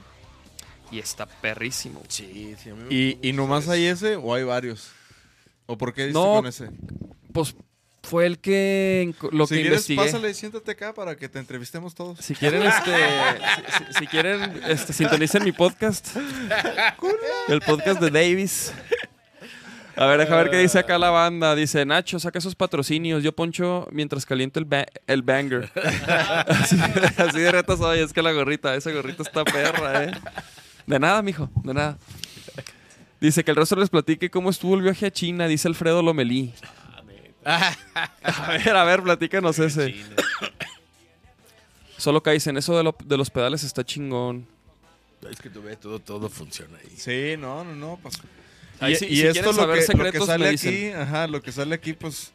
Y está perrísimo. Sí, sí. a mí me ¿Y, gusta y nomás eso. hay ese o hay varios? ¿O por qué diste No, con ese? Pues fue el que lo si que quieres, investigué. pásale, siéntate acá para que te entrevistemos todos. Si quieren, este, si, si- si quieren, este, sintonicen mi podcast. (laughs) El podcast de Davis. A ver, deja ver qué dice acá la banda. Dice, Nacho, saca esos patrocinios. Yo poncho mientras caliento el, ba- el banger. (laughs) así, así de reto soy. Es que la gorrita, esa gorrita está perra, eh. De nada, mijo, de nada. Dice que el resto les platique cómo estuvo el viaje a China, dice Alfredo Lomelí. (laughs) A ver, a ver, platícanos ese. (coughs) Solo caes en eso de, lo- de los pedales está chingón. Es que tú ves, todo, todo funciona ahí. Sí, no, no, no. Pues. Ahí y si esto lo que, lo que secretos, sale aquí, ajá, lo que sale aquí, pues,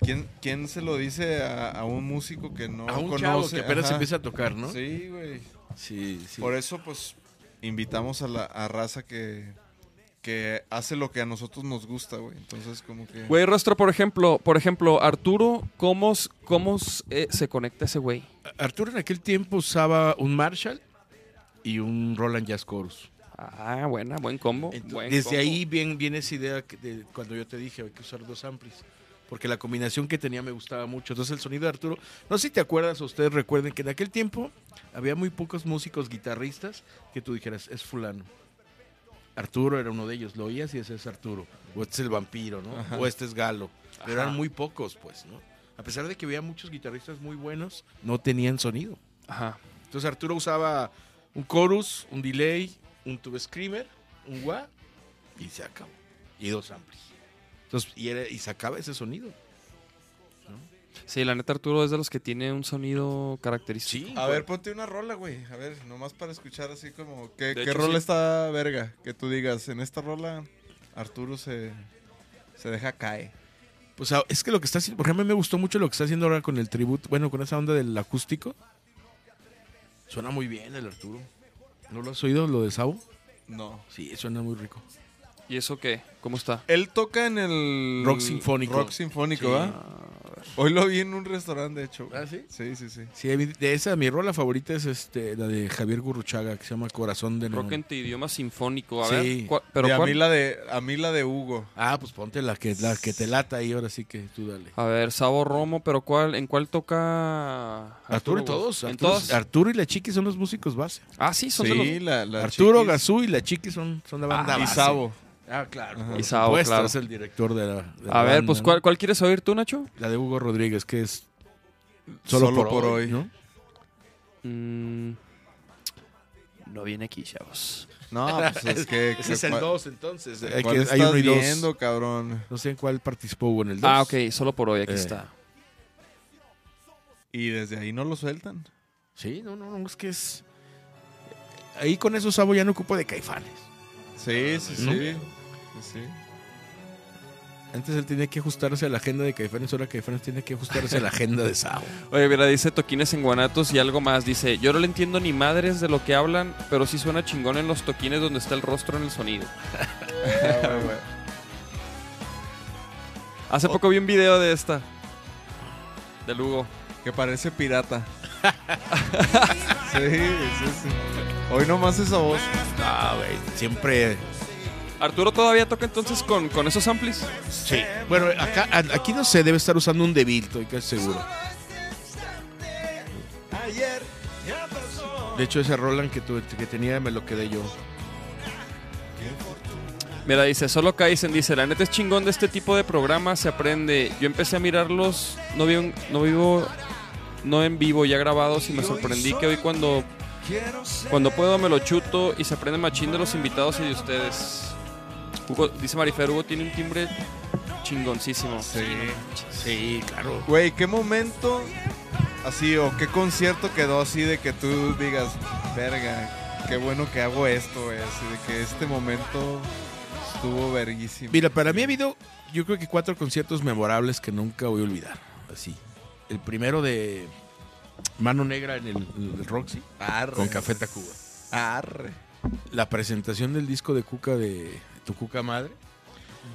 ¿quién, quién se lo dice a, a un músico que no a un conoce? chavo que apenas Ajá. empieza a tocar, ¿no? Sí, güey. sí. sí. Por eso, pues, invitamos a la a raza que, que hace lo que a nosotros nos gusta, güey. Entonces, como que... Güey, Rostro, por ejemplo, por ejemplo, Arturo, ¿cómo, cómo eh, se conecta ese güey? Arturo en aquel tiempo usaba un Marshall y un Roland Jazz Chorus. Ah, buena, buen combo. Entonces, buen desde combo. ahí viene, viene esa idea que de cuando yo te dije hay que usar dos amplis. Porque la combinación que tenía me gustaba mucho. Entonces el sonido de Arturo, no sé si te acuerdas o ustedes recuerden que en aquel tiempo había muy pocos músicos guitarristas que tú dijeras, es fulano. Arturo era uno de ellos, lo oías y ese es Arturo. O este es el vampiro, ¿no? Ajá. O este es Galo. Pero Ajá. eran muy pocos, pues, ¿no? A pesar de que había muchos guitarristas muy buenos, no tenían sonido. Ajá. Entonces Arturo usaba un chorus, un delay, un tube screamer, un wah y se acabó. Y dos amplis. Entonces, y, era- y sacaba ese sonido. Sí, la neta, Arturo es de los que tiene un sonido característico. Sí. A ver, ponte una rola, güey. A ver, nomás para escuchar así como... ¿Qué, De qué hecho, rola sí. está verga? Que tú digas, en esta rola Arturo se, se deja caer. Pues ah, es que lo que está haciendo, por ejemplo, a mí me gustó mucho lo que está haciendo ahora con el tributo, bueno, con esa onda del acústico. Suena muy bien el Arturo. ¿No lo has oído, lo de Sabo? No. Sí, suena muy rico. ¿Y eso qué? ¿Cómo está? Él toca en el... Rock sinfónico. Rock sinfónico, Sí. ¿va? (laughs) Hoy lo vi en un restaurante, de hecho. ¿Ah, sí? Sí, sí, sí. Sí, de esa, mi rola favorita es este, la de Javier Gurruchaga, que se llama Corazón de. Rock en idioma sinfónico. A Sí. ver, ¿cuál- pero y a mí, la de, a mí la de Hugo. Ah, pues ponte la que, la que te lata ahí, ahora sí que tú dale. A ver, Sabo Romo, pero ¿cuál, ¿en cuál toca Arturo y güey? todos. ¿En Arturo, todas? Arturo y la Chiqui son los músicos base. ah, sí, son de Sí, los... la, la Arturo, Chiquis. Gazú y la Chiqui son, son la banda Ah, Y base. Sabo. Ah, claro. Por Y supuesto, claro. es el director de la, de la A ver, banda, pues ¿no? ¿cuál, ¿cuál quieres oír tú, Nacho? La de Hugo Rodríguez, que es Solo por hoy. ¿no? Mm, no viene aquí, chavos. No, pues es (laughs) que... Ese es el ¿cuál- 2, entonces. Hay, ¿Cuál que, hay estás uno y dos. viendo, cabrón? No sé en cuál participó Hugo en el 2. Ah, ok, solo por hoy, aquí Eh. está. Y desde ahí no lo sueltan. Sí, no, no, no, es que es... Ahí con eso Sabo ya no ocupa de caifanes. Sí, sí, sí. Antes él tenía que ajustarse a la agenda de Caifanes, ahora Caifanes tiene que ajustarse a la agenda de Sabo. (laughs) Oye, mira, dice toquines en Guanatos y algo más. Dice, yo no le entiendo ni madres de lo que hablan, pero sí suena chingón en los toquines donde está el rostro en el sonido. (laughs) Ah, güey. Hace poco vi un video de esta. De Lugo. Que parece pirata. (laughs) sí, sí, sí. Hoy nomás esa voz. Ah, güey, siempre... ¿Arturo todavía toca entonces con, con esos amplis? Sí. Bueno, acá, aquí no sé, debe estar usando un Devil, estoy casi seguro. De hecho, ese Roland que, tu- que tenía me lo quedé yo. Mira, dice, solo Kaizen dice, la neta es chingón de este tipo de programas, se aprende. Yo empecé a mirarlos, no, vi un- no vivo, no en vivo, ya grabados, y me sorprendí que hoy cuando, cuando puedo me lo chuto y se aprende machín de los invitados y de ustedes. Hugo, dice Marifer, Hugo tiene un timbre chingoncísimo. Sí. Sí, claro. Güey, ¿qué momento así o qué concierto quedó así de que tú digas, verga, qué bueno que hago esto, güey? Así de que este momento estuvo verguísimo. Mira, para mí ha habido, yo creo que cuatro conciertos memorables que nunca voy a olvidar. así. El primero de Mano Negra en el, en el Roxy, Arre. con Café Tacuba. Arre. La presentación del disco de Cuca de Tu Cuca Madre.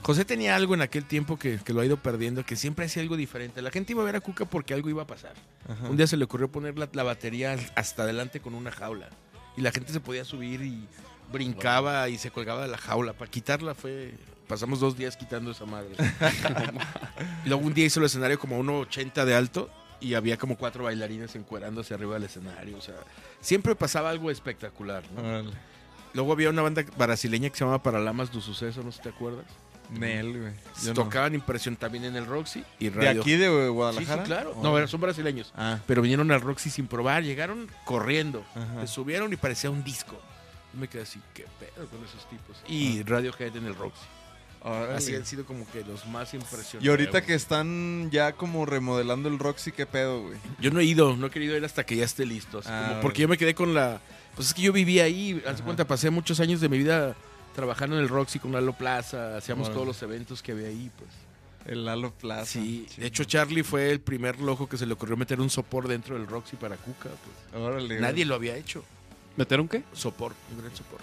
José tenía algo en aquel tiempo que, que lo ha ido perdiendo, que siempre hacía algo diferente. La gente iba a ver a Cuca porque algo iba a pasar. Ajá. Un día se le ocurrió poner la, la batería hasta adelante con una jaula. Y la gente se podía subir y brincaba y se colgaba de la jaula. Para quitarla fue... Pasamos dos días quitando esa madre. y (laughs) luego un día hizo el escenario como a 1,80 de alto y había como cuatro bailarines encuerándose arriba del escenario. O sea, siempre pasaba algo espectacular. ¿no? Luego había una banda brasileña que se llamaba Paralamas do Suceso, no sé si te acuerdas. Nel, güey. Yo no. Tocaban impresión también en el Roxy y ¿De Radio. aquí, de Sí, sí, Guadalajara? claro. Órale. No, son brasileños. Ah, Pero vinieron al Roxy sin probar, llegaron corriendo. Ajá. Se subieron y parecía un disco. Me quedé así, qué pedo con esos tipos. Y Radiohead en el Roxy. Así han sido como que los más impresionantes. Y ahorita que están ya como remodelando el Roxy, ¿qué pedo, güey? Yo no he ido, no he querido ir hasta que ya esté listo. así Ah, como- porque yo me quedé con la. Pues es que yo vivía ahí. Haz cuenta, pasé muchos años de mi vida trabajando en el Roxy con Lalo Plaza. Hacíamos todos los eventos que había ahí, pues. El Lalo Plaza. Sí, de hecho Charlie fue el primer loco que se le ocurrió meter un sopor dentro del Roxy para Cuca. Pues. Órale. Nadie lo había hecho. ¿Meter un qué? Sopor, un gran sopor.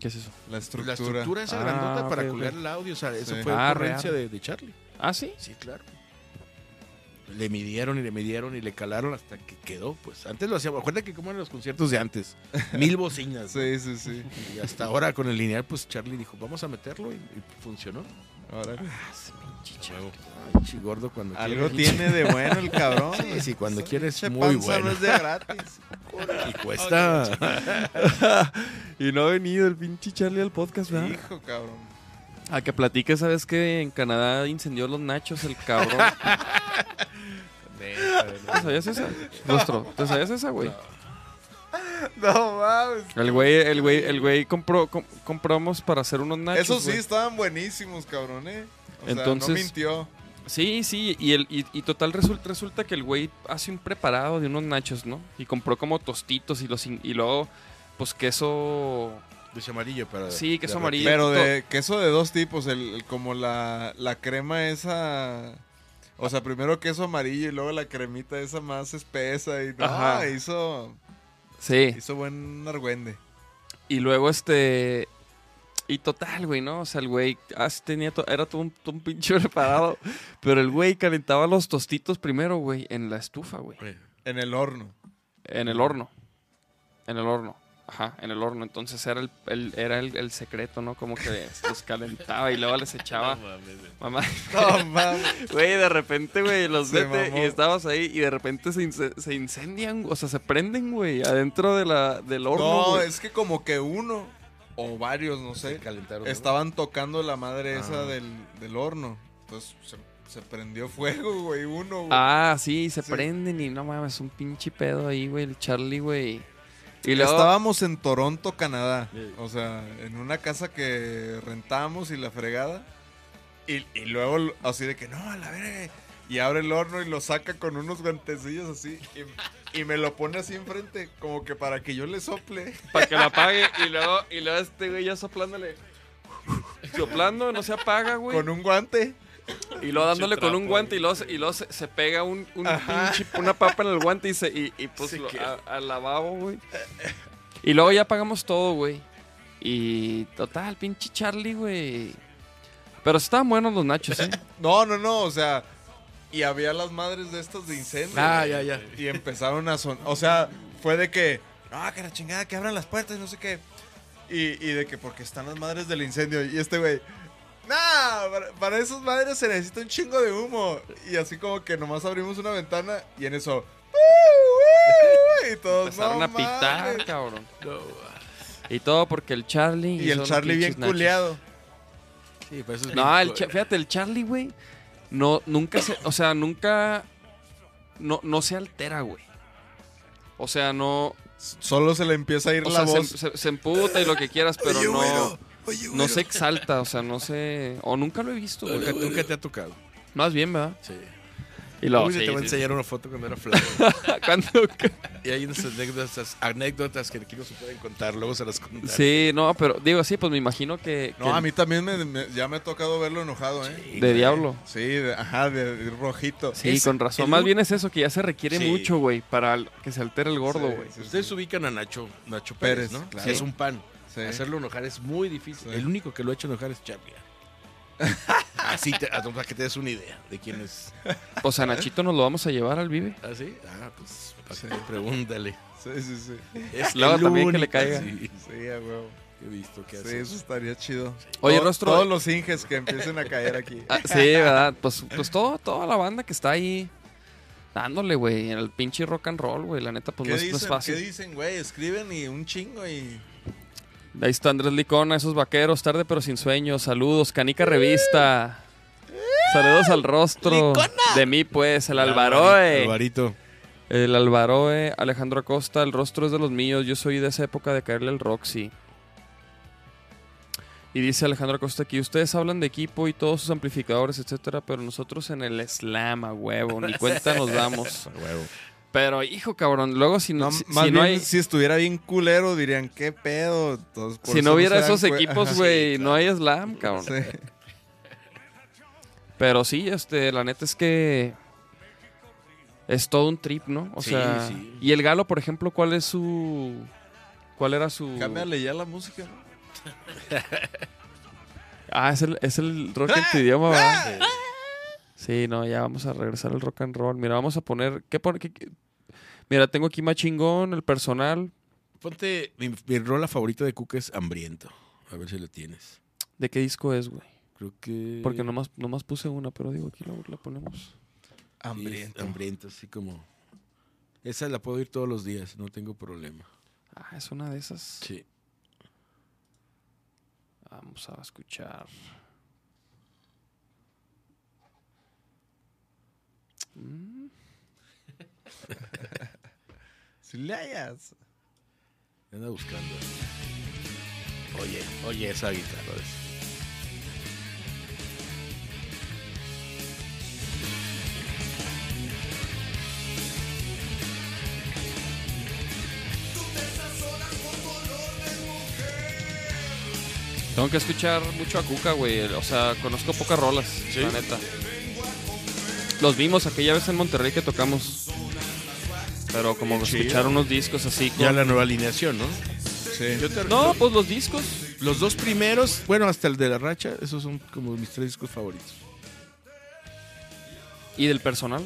¿Qué es eso? La estructura. La estructura esa Ah, grandota para ok, ok. colgar el audio, o sea, eso fue Ah, ocurrencia de Charlie. Ah, sí. Sí, claro. Le midieron y le midieron y le calaron hasta que quedó, pues. Antes lo hacíamos. Acuérdate que como eran los conciertos de antes. Mil bocinas. ¿no? Sí, sí, sí. Y hasta ahora con el lineal, pues Charlie dijo, vamos a meterlo y, y funcionó. Órale. Ay, chigordo cuando Algo tiene de bueno el cabrón. Sí, sí, cuando quiere es Che muy bueno. no es de gratis. (laughs) Y cuesta. (laughs) Y no ha venido el pinche Charlie al podcast, ¿verdad? Hijo, cabrón. A que platique, ¿sabes que En Canadá incendió los nachos el cabrón. (laughs) ¿Te sabías esa? Rostro, ¿te sabías esa, güey? No mames. El güey, el güey, el güey compró, com- compramos para hacer unos nachos. Esos sí güey. estaban buenísimos, cabrón, eh. O sea, no Entonces- mintió. Sí, sí, y, el, y, y total resulta, resulta que el güey hace un preparado de unos nachos, ¿no? Y compró como tostitos y los in- y luego, pues queso... De amarillo para. Sí, queso de amarillo. Pero de queso de dos tipos, el, el- como la, la crema esa... O sea, primero queso amarillo y luego la cremita esa más espesa y no, Ajá. hizo, Sí, hizo buen argüende. y luego este... Y total, güey, ¿no? O sea, el güey ah, sí tenía to- era todo un, todo un pinche (laughs) preparado. pero el güey calentaba los tostitos primero, güey, en la estufa, güey. En el horno. En el horno. En el horno. Ajá, en el horno. Entonces era el, el- era el, el secreto, ¿no? Como que los calentaba y luego les echaba. Mamá, No mames. (laughs) güey, de repente, güey, los Se vete mamó. y estabas ahí y de repente se, se incendian, o sea, se prenden, güey, adentro de la, del horno. No, güey. es que como que uno o varios, no sé, calentaron. ¿no? estaban tocando la madre esa Ah. del, del horno. Entonces se, se prendió fuego, güey, uno, güey. Ah, sí, se Sí. prenden y no mames, un pinche pedo ahí, güey, el Charlie, güey. Y luego, Estábamos en Toronto, Canadá. Sí. O sea, en una casa que rentamos y la fregada. Y, y luego así de que, no, a la verga. Y abre el horno y lo saca con unos guantecillos así. Y, y me lo pone así enfrente, como que para que yo le sople. para que la apague y luego, y luego este güey ya soplándole. (laughs) Soplando, no se apaga, güey. Con un guante. Y luego dándole con un guante y luego, se- y luego se, se pega un, pinche- una papa en el guante y, se, y, y pues Se lo- a- al lavabo, güey. Y luego ya apagamos todo, güey. Y total, pinche Charlie, güey. Pero estaban buenos los nachos, ¿eh? (laughs) No, no, no, o sea. Y había las madres de estas de incendio. Ah, ya, ya. Y empezaron a sonar. O sea, fue de que. No, que la chingada, que abran las puertas y no sé qué. Y, y de que porque están las madres del incendio. Y este güey. Nah, para, para esas madres se necesita un chingo de humo. Y así como que nomás abrimos una ventana y en eso. "Uh, uh", Y todos. Empezaron "No a pitar, mames". cabrón. Y todo porque el Charlie. Y el Charlie bien nachos. culeado. Sí, pero eso es No, bien- el fíjate, el Charlie, güey, no, nunca se, o sea, nunca, no, no se altera, güey. O sea, no, Solo se le empieza a ir o la sea, voz. se- se emputa y lo que quieras, (laughs) pero Oye, no, güero, oye, no güero. se exalta, o sea, no se, o nunca lo he visto, güey. Nunca, nunca te ha tocado. Más bien, ¿verdad? Sí. Y luego, sí, te voy a sí, enseñar una foto cuando era flaco. (laughs) Cuando- y hay unas anécdotas, anécdotas que aquí no se pueden contar, luego se las contaré. Sí, no, pero digo, sí, pues me imagino que... No, que a mí también me, me- ya me ha tocado verlo enojado, ¿eh? De diablo. Sí, de- ajá, de, de rojito. Sí, Es con razón. Más bien es eso, que ya se requiere Sí. mucho, güey, para que se altere el gordo, Sí, güey. sí, Ustedes ubican a Nacho, Nacho Pérez, Pérez, ¿no? claro. Sí, es un pan. Sí. Hacerlo enojar es muy difícil. Sí. El único que lo ha hecho enojar es Charlie. (laughs) Así, te, para que te des una idea de quién es. Pues a Nachito nos lo vamos a llevar al Vive. ¿Ah, sí? Ah, pues Sí. pregúntale. Sí, sí, sí. Es Luego el también que le caiga. Sí, Sí, a huevo. he visto que Sí, hace. eso estaría chido. Oye, Todo- Rostro- Todos los inges que empiecen a caer aquí. Ah, sí, ¿verdad? Pues, pues todo, toda la banda que está ahí dándole, güey, en el pinche rock and roll, güey. La neta, pues ¿Qué no es, no es dicen, fácil. ¿Qué dicen, güey? Escriben y un chingo y... Ahí está Andrés Licona, esos vaqueros, tarde pero sin sueño. Saludos, Canica Revista. Saludos al rostro. De mí, pues, el Alvaroe. Alvarito. El Alvaroe, Alejandro Acosta, el rostro es de los míos. Yo soy de esa época de caerle al Roxy. Y dice Alejandro Acosta aquí, ustedes hablan de equipo y todos sus amplificadores, etcétera, pero nosotros en el slam, a huevo, ni cuenta nos damos. (laughs) A huevo. Pero, hijo, cabrón, luego si no, No, si, más si bien, no hay... si estuviera bien culero, dirían, ¿qué pedo? Entonces, por Si no hubiera esos equipos, güey, no hay slam, cabrón. sí. Pero sí, este, la neta es que es todo un trip, ¿no? O Sí, sea, sí. y el Galo, por ejemplo, ¿cuál es su cuál era su Cámbiale ya la música, ¿no? (laughs) Ah, es el es el rock en tu idioma, ¿verdad? Sí, no, ya vamos a regresar al rock and roll. Mira, vamos a poner ¿qué pone? ¿Qué- qué? Mira, tengo aquí más chingón, el personal. Ponte mi, mi rola favorita de Cook es Hambriento. A ver si la tienes. ¿De qué disco es, güey? Creo que. Porque nomás, nomás puse una, pero digo, aquí la, la ponemos. Sí, Hambriento. hambriento, así como. Esa la puedo oír todos los días, no tengo problema. Ah, es una de esas. Sí. Vamos a escuchar. Mm. (laughs) Si le hayas. Anda buscando. Oye, oye esa guitarra. Tengo que escuchar mucho a Cuca, güey. O sea, conozco pocas rolas, la neta. Los vimos aquella vez en Monterrey que tocamos. Pero como escuchar unos discos así con... Ya la nueva alineación, ¿no? Sí. Yo te- No, pues los discos. Los dos primeros, bueno, hasta el de la racha, esos son como mis tres discos favoritos. ¿Y del personal?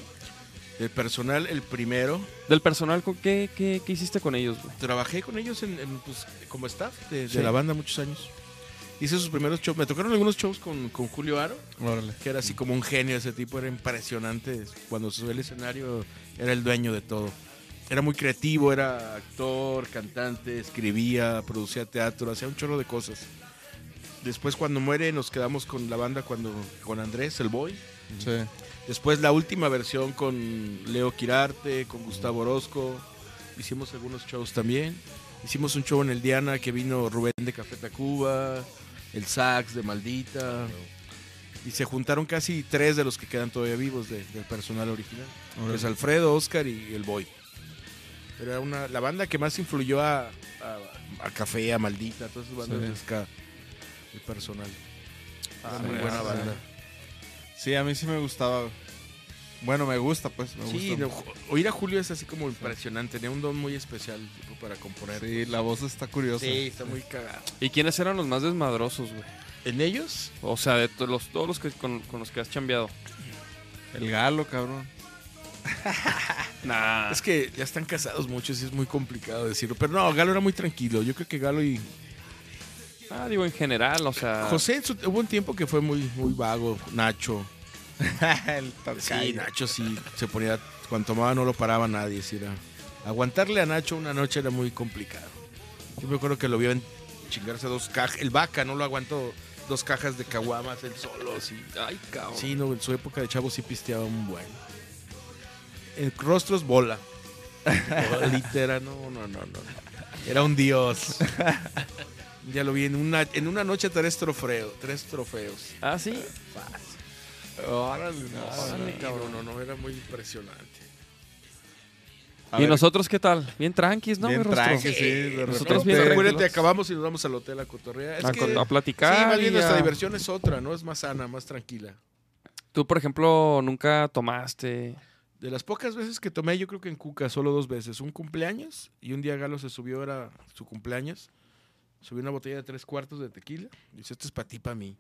El personal, el primero, ¿Del personal con qué, qué, qué hiciste con ellos, güey? trabajé con ellos en, en, pues, como staff de, la banda muchos años. Hice sus primeros shows. Me tocaron algunos shows con, con Julio Aro, Órale. que era así como un genio ese tipo, era impresionante. Cuando se sube al escenario era el dueño de todo. Era muy creativo, era actor, cantante, escribía, producía teatro, hacía un chorro de cosas. Después cuando muere nos quedamos con la banda cuando con Andrés, el boy. Sí. Después la última versión con Leo Quirarte, con Gustavo Orozco. Hicimos algunos shows también. Hicimos un show en el Diana que vino Rubén de Café Tacuba, el Sax de Maldita. Y se juntaron casi tres de los que quedan todavía vivos de- del personal original. Pues Alfredo, Oscar y el Boy. Pero era una, la banda que más influyó a, a, a Café, a Maldita, todas esas bandas Sí. de ska, el personal. Ah, muy buena banda. Sí, a mí sí me gustaba. Bueno, me gusta, pues. Me Sí, gusta. no, oír a Julio es así como impresionante. Tenía un don muy especial tipo, para componer. Sí, la voz está curiosa. Sí, está muy cagado. ¿Y quiénes eran los más desmadrosos, güey? ¿En ellos? O sea, de to- los, todos los que con, con los que has chambeado. El galo, cabrón. (laughs) Nah. Es que ya están casados muchos y es muy complicado decirlo. Pero no, Galo era muy tranquilo. Yo creo que Galo y. Ah, digo, en general, o sea... José, en su- hubo un tiempo que fue muy, muy vago. Nacho. (laughs) el Sí, Nacho sí se ponía. Cuando tomaba no lo paraba nadie. sí era- aguantarle a Nacho una noche era muy complicado. Yo me acuerdo que lo vio en chingarse dos cajas. El vaca no lo aguantó dos cajas de caguamas él solo. Sí. Ay, cabrón. Sí, no, en su época de chavo sí pisteaba un buen. En rostros bola. (laughs) Bolita era, no, no, no, no. Era un dios. Ya lo vi en una, en una noche tres trofeos, tres trofeos. Ah, sí. Órale, no, no, no, era muy impresionante. A ¿Y ver, nosotros qué tal? Bien tranquis, ¿no? bien mi rostro? tranqui, sí. de Nosotros bien Acuérdate, acabamos y nos vamos al hotel a cotorrear. Es a, que, co- a sí, platicar. más bien nuestra a- diversión es otra, ¿no? Es más sana, más tranquila. Tú, por ejemplo, nunca tomaste. De las pocas veces que tomé, yo creo que en Cuca, solo dos veces. Un cumpleaños y un día Galo se subió, era su cumpleaños. Subió una botella de tres cuartos de tequila. Dice, esto es para ti, para mí.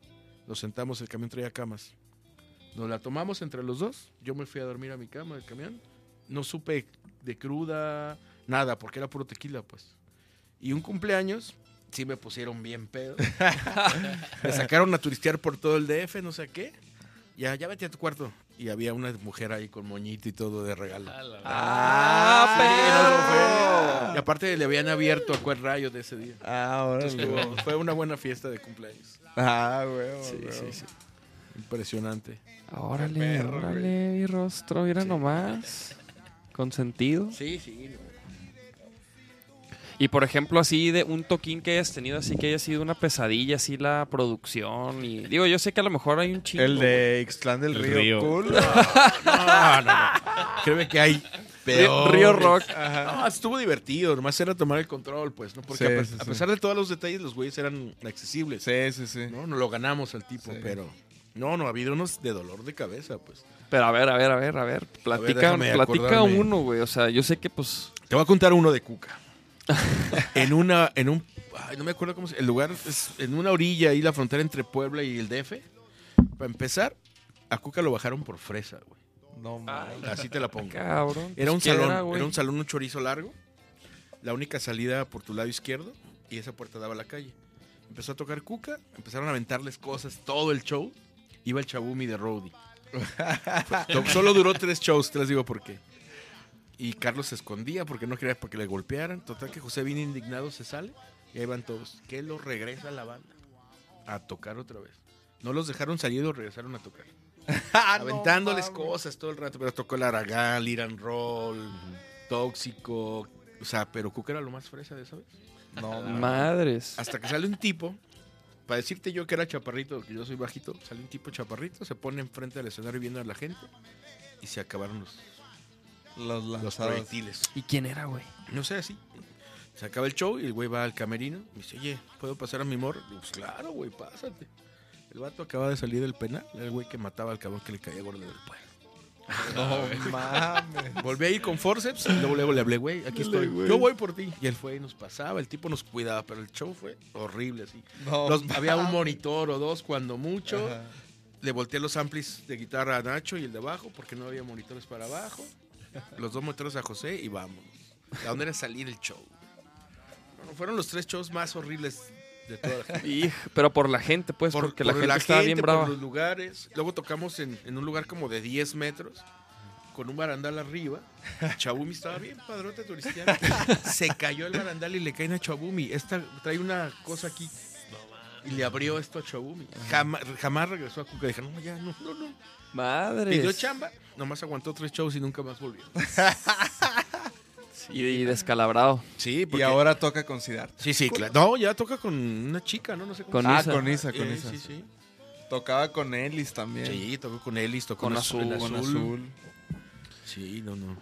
Nos sentamos, el camión traía camas. Nos la tomamos entre los dos. Yo me fui a dormir a mi cama del camión. No supe de cruda, nada, porque era puro tequila, pues. Y un cumpleaños, sí me pusieron bien pedo. (laughs) me sacaron a turistear por todo el DF, no sé qué. Ya, ya vete a tu cuarto. Y había una mujer ahí con moñito y todo de regalo. ¡Ah, Sí, no, fue- Y aparte le habían abierto a cuál rayo de ese día. Ah, órale. Estuvo- fue una buena fiesta de cumpleaños. Ah, güey. Sí, güey. sí, sí. Impresionante. Órale, perro, órale, mi rostro, mira nomás. Con sentido. Sí, sí. Y por ejemplo, así de un toquín que hayas tenido, así que haya sido una pesadilla, así la producción. Y digo, yo sé que a lo mejor hay un chingo. El de Ixtlán del El Río. río. Cool. (laughs) No, no, no. Créeme que hay Río, peor. Río Rock. No, estuvo divertido. Nomás era tomar el control, pues, ¿no? Porque Sí, a, pe- sí, a sí. pesar de todos los detalles, los güeyes eran accesibles. Sí, sí, sí. ¿no? No lo ganamos al tipo, Sí. pero... No, no, ha habido unos de dolor de cabeza, pues. Pero a ver, a ver, a ver, a ver. Platica, déjame platica acordarme. uno, güey. O sea, yo sé que pues. Te voy a contar uno de Cuca. (laughs) en una, en un, ay, no me acuerdo cómo se, el lugar es en una orilla ahí la frontera entre Puebla y el DF. Para empezar, a Cuca lo bajaron por fresa, güey. No mames. Así te la pongo. Cabrón. Era un pues, ¿qué salón, era un salón, un chorizo largo. La única salida por tu lado izquierdo y esa puerta daba a la calle. Empezó a tocar Cuca, empezaron a aventarles cosas, todo el show. Iba el Chabumi de Rowdy. (laughs) Solo duró tres shows, te les digo por qué. Y Carlos se escondía porque no quería porque le golpearan. Total que José bien indignado se sale y ahí van todos. Que lo regresa a la banda a tocar otra vez. No los dejaron salir los regresaron a tocar. (laughs) Aventándoles cosas todo el rato. Pero tocó el Aragán, Iran Roll, Tóxico. O sea, pero Cuca era lo más fresa de esa vez. No, Madres. Hasta que sale un tipo, para decirte yo que era chaparrito, que yo soy bajito, sale un tipo chaparrito, se pone enfrente del escenario viendo a la gente y se acabaron los, Los proyectiles. ¿Y quién era, güey? No sé, así. Se acaba el show y el güey va al camerino. Y dice, oye, ¿puedo pasar a mi morro? Digo, pues claro, güey, pásate. El vato acaba de salir del penal. Era el güey que mataba al cabrón que le caía gordo del pueblo. No mames. Volví a ir con forceps y luego, luego le hablé, güey, aquí estoy. Yo voy por ti. Y él fue y nos pasaba. El tipo nos cuidaba, pero el show fue horrible así. No Los- había un monitor o dos cuando mucho. Ajá. Le volteé los amplis de guitarra a Nacho y el de abajo porque no había monitores para abajo. Los dos monitores a José y vamos. ¿A dónde era salir el show? Bueno, fueron los tres shows más horribles de toda la (laughs) gente. Hij, pero por la gente, pues, porque la por gente estaba bien por brava. los lugares. Luego tocamos en, en un lugar como de 10 metros, con un barandal arriba. Chabumi estaba bien padrote turistiano. (laughs) Se cayó el barandal y le caen a Chabumi. Esta trae una cosa aquí. Y le abrió esto a Chabumi. Jamás, jamás regresó a Cuca. Dije, no, ya, no, no, no. Madres. Pidió chamba, nomás aguantó tres shows y nunca más volvió. (laughs) Y, y descalabrado. Sí, Y ahora toca con Siddhartha. Sí, sí, claro. No, ya toca con una chica, ¿no? No sé cómo Con se llama. Ah, Isa. con Isa, con Eh, Isa. Sí, sí. Tocaba con Ellis también. Sí, tocó con Ellis, tocó Con en Azul, Con azul. Sí, no, no.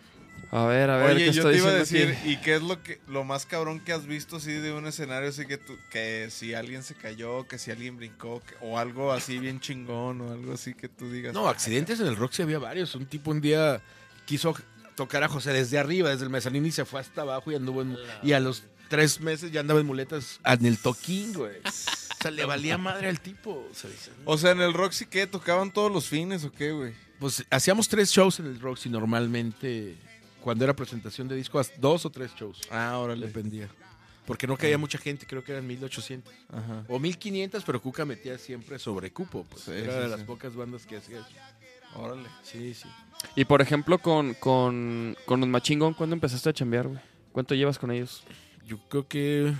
A ver, a ver, Oye, ¿qué yo estoy te iba a decir, aquí? ¿y qué es lo que lo más cabrón que has visto así de un escenario así que tú, que si alguien se cayó, que si alguien brincó, que- o algo así bien chingón, o algo así que tú digas? No, accidentes en el rock sí había varios. Un tipo un día quiso tocar a José desde arriba, desde el mezanín y se fue hasta abajo y anduvo en, y a los tres meses ya andaba en muletas en el toquín, güey. O sea, le valía madre al tipo. O sea, dice, O sea, en el Roxy, ¿qué? ¿Tocaban todos los fines o qué, güey? Pues hacíamos tres shows en el Roxy normalmente. Cuando era presentación de disco, dos o tres shows. Ah, órale. Dependía. Porque no caía mucha gente, creo que eran 1800. Ajá. O 1500, pero Cuca metía siempre sobre cupo. Pues Sí, era sí, de sí. las pocas bandas que hacía eso. Órale. Sí, sí. Y por ejemplo, con, con, con los Machingón, ¿cuándo empezaste a chambear, güey? ¿Cuánto llevas con ellos? Yo creo que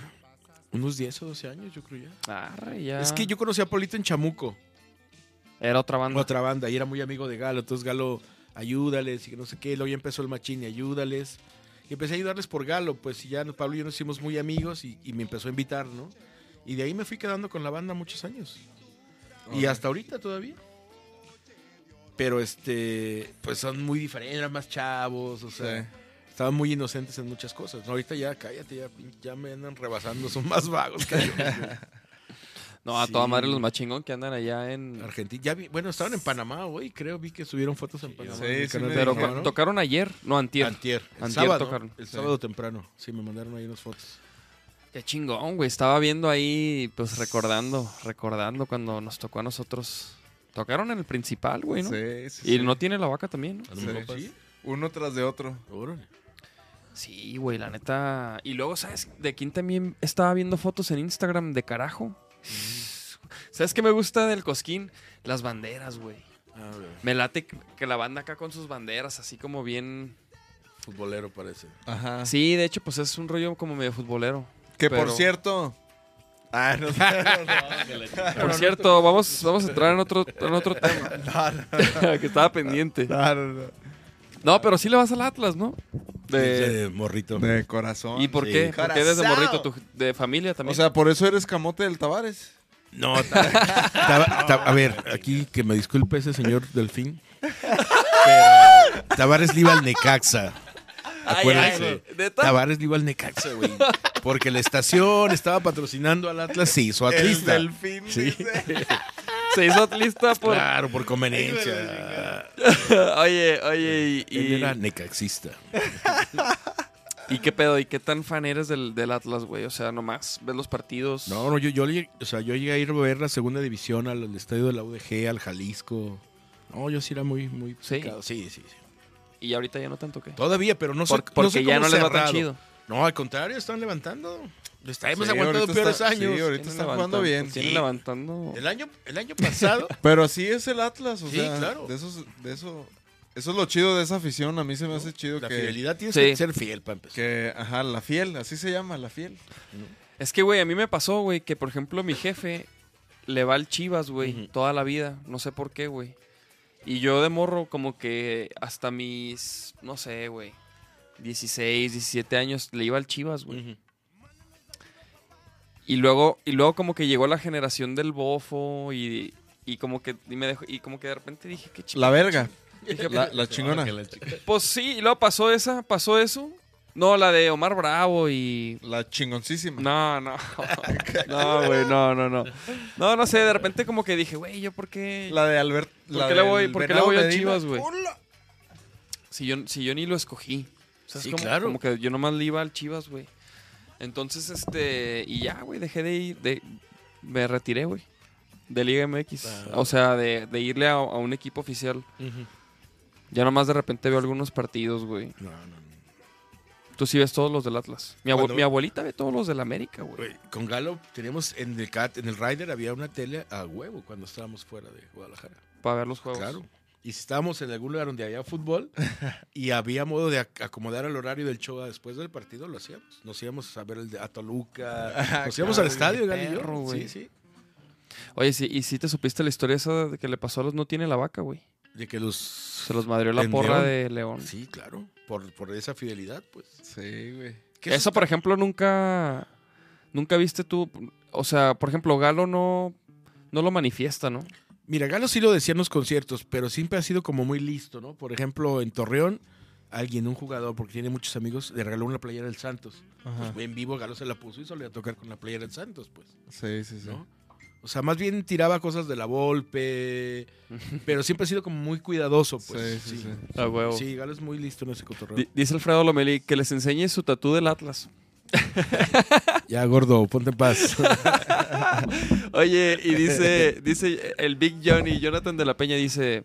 unos 10 o 12 años, yo creo ya. Arre, ya. Es que yo conocí a Polito en Chamuco, Era otra banda. otra banda, y era muy amigo de Galo. Entonces Galo, ayúdales y que no sé qué. Luego ya empezó el machín y ayúdales. Y empecé a ayudarles por Galo, pues y ya Pablo y yo nos hicimos muy amigos y, y me empezó a invitar, ¿no? Y de ahí me fui quedando con la banda muchos años. Y hasta ahorita todavía. Pero este, pues son muy diferentes, eran más chavos, o sea, Sí. estaban muy inocentes en muchas cosas. No, ahorita ya, cállate, ya, ya me andan rebasando, son más vagos que yo. (laughs) No, a Sí. toda madre los más chingón que andan allá en... Argentina. Ya vi, bueno, estaban en Panamá hoy, creo, vi que subieron fotos en Panamá. Sí, sí Pero tocaron ayer, no, antier. Antier. El Antier sábado, tocaron. El Sí. sábado temprano. Sí, me mandaron ahí unas fotos. Qué chingón, güey. Estaba viendo ahí, pues recordando, recordando cuando nos tocó a nosotros. Tocaron en el principal, güey, ¿no? Sí, sí, Y sí. no tiene la vaca también, ¿no? ¿A no Sí. Uno tras de otro. Órale. Sí, güey, la neta. Y luego, ¿sabes de quién también estaba viendo fotos en Instagram de carajo? ¿Sabes qué me gusta del cosquín? Las banderas, güey. Ah. Me late que- la banda acá con sus banderas, así como bien. Futbolero parece. Ajá. Sí, de hecho, pues es un rollo como medio futbolero. Que pero- por cierto. Ah, no, (laughs) Por cierto, vamos, vamos a entrar en otro, en otro (laughs) tema. (laughs) que estaba pendiente. no, no, no. Pero sí le vas al Atlas, ¿no? De... De morrito. De corazón. ¿Y por sí. qué? ¿Por qué desde Corazón. morrito? tu- ¿De familia O también? sea, por eso eres camote del Tavares. No, ta- ta- ta- (laughs) a ver, aquí que me disculpe ese señor Delfín. (laughs) Pero Tavares le iba al Necaxa. Acuérdense. Tavares iba al Necaxa, güey. Porque la estación estaba patrocinando al Atlas, se hizo atlista. delfín. Se hizo atlista por... Claro, por conveniencia. oye, oye, y, Él y, era necaxista. (laughs) ¿y qué pedo? ¿Y qué tan fan eres del, del Atlas, güey? O sea, nomás ves los partidos. No, no, yo, yo, llegué- o sea, yo llegué a ir a ver la segunda división al, al estadio de la UDG, al Jalisco. No, yo sí era muy, muy Sí. picado. Sí, sí, sí. Y ahorita ya no tanto, ¿qué? Todavía, pero no sé, Por- no porque sé ya no les va tan chido. No, al contrario, están levantando. Les hemos Sí, aguantado ahorita peores está- años. sí, ahorita están jugando bien. Sí. levantando... El año, el año pasado, (laughs) Pero así es el Atlas, o Sí, sea, claro. de esos, de eso, eso es lo chido de esa afición. A mí se me hace chido la que, fidelidad tienes Sí. que ser fiel para empezar. que, ajá, la fiel, así se llama, la fiel. Es que, güey, a mí me pasó, güey, que por ejemplo mi jefe le va al Chivas, güey, toda la vida. No sé por qué, güey. Y yo de morro, como que hasta mis, no sé, güey, 16, 17 años le iba al Chivas, güey. Y luego, y luego como que llegó la generación del bofo y, y como que y me dejó, y como que de repente dije, qué chido. La verga, Dije, (laughs) la, la chingona. Pues sí, y luego pasó esa, pasó eso. No, la de Omar Bravo y La chingoncísima. No, no. (laughs) No, güey, no, no, no. No, no sé, de repente como que dije, güey, ¿yo por qué? La de Albert. ¿Por la qué le voy- por qué le voy a. Chivas, güey? Si yo, si yo ni lo escogí. O sea, es Sí, como, claro. como que yo nomás le iba al Chivas, güey. Entonces, este, y ya, güey, dejé de ir, de, me retiré, güey. De Liga MX. Ah. O sea, de, de irle a, a un equipo oficial. Ujú. Ya nomás de repente veo algunos partidos, güey. No, no, no. Tú sí ves todos los del Atlas. Mi, abue- Cuando- mi abuelita ve todos los del América, güey. Güey, con Galo teníamos en el cat, en el Rider había una tele a huevo cuando estábamos fuera de Guadalajara. Para ver los juegos. Claro. Y si estábamos en algún lugar donde había fútbol (laughs) y había modo de ac- acomodar el horario del show después del partido, lo hacíamos. Nos íbamos a ver el de a Toluca, (laughs) nos íbamos al estadio, Galo y yo. perro, güey. Sí, sí. Oye, sí, ¿y si te supiste la historia esa de que le pasó a los No Tiene la Vaca, güey? De que los... Se los madrió la ¿En porra León? de León. Sí, claro. Por, por esa fidelidad, pues. Sí, güey. ¿Qué Eso, por ejemplo, nunca... Nunca viste tú... O sea, por ejemplo, Galo no... No lo manifiesta, ¿no? Mira, Galo sí lo decía en los conciertos, pero siempre ha sido como muy listo, ¿no? Por ejemplo, en Torreón, alguien, un jugador, porque tiene muchos amigos, le regaló una playera del Santos. Ajá. Pues, en vivo Galo se la puso y solía tocar con la playera del Santos, pues, Sí, sí, sí. ¿no? O sea, más bien tiraba cosas de la Volpe, (laughs) pero siempre ha sido como muy cuidadoso, pues. sí, sí, sí. A huevo. Sí, Galo es muy listo en ese cotorreo. Di- Dice Alfredo Lomeli que les enseñe su tatú del Atlas. (laughs) Ya, gordo, ponte en paz. (laughs) Oye, y dice, dice el Big Johnny, Jonathan de la Peña dice...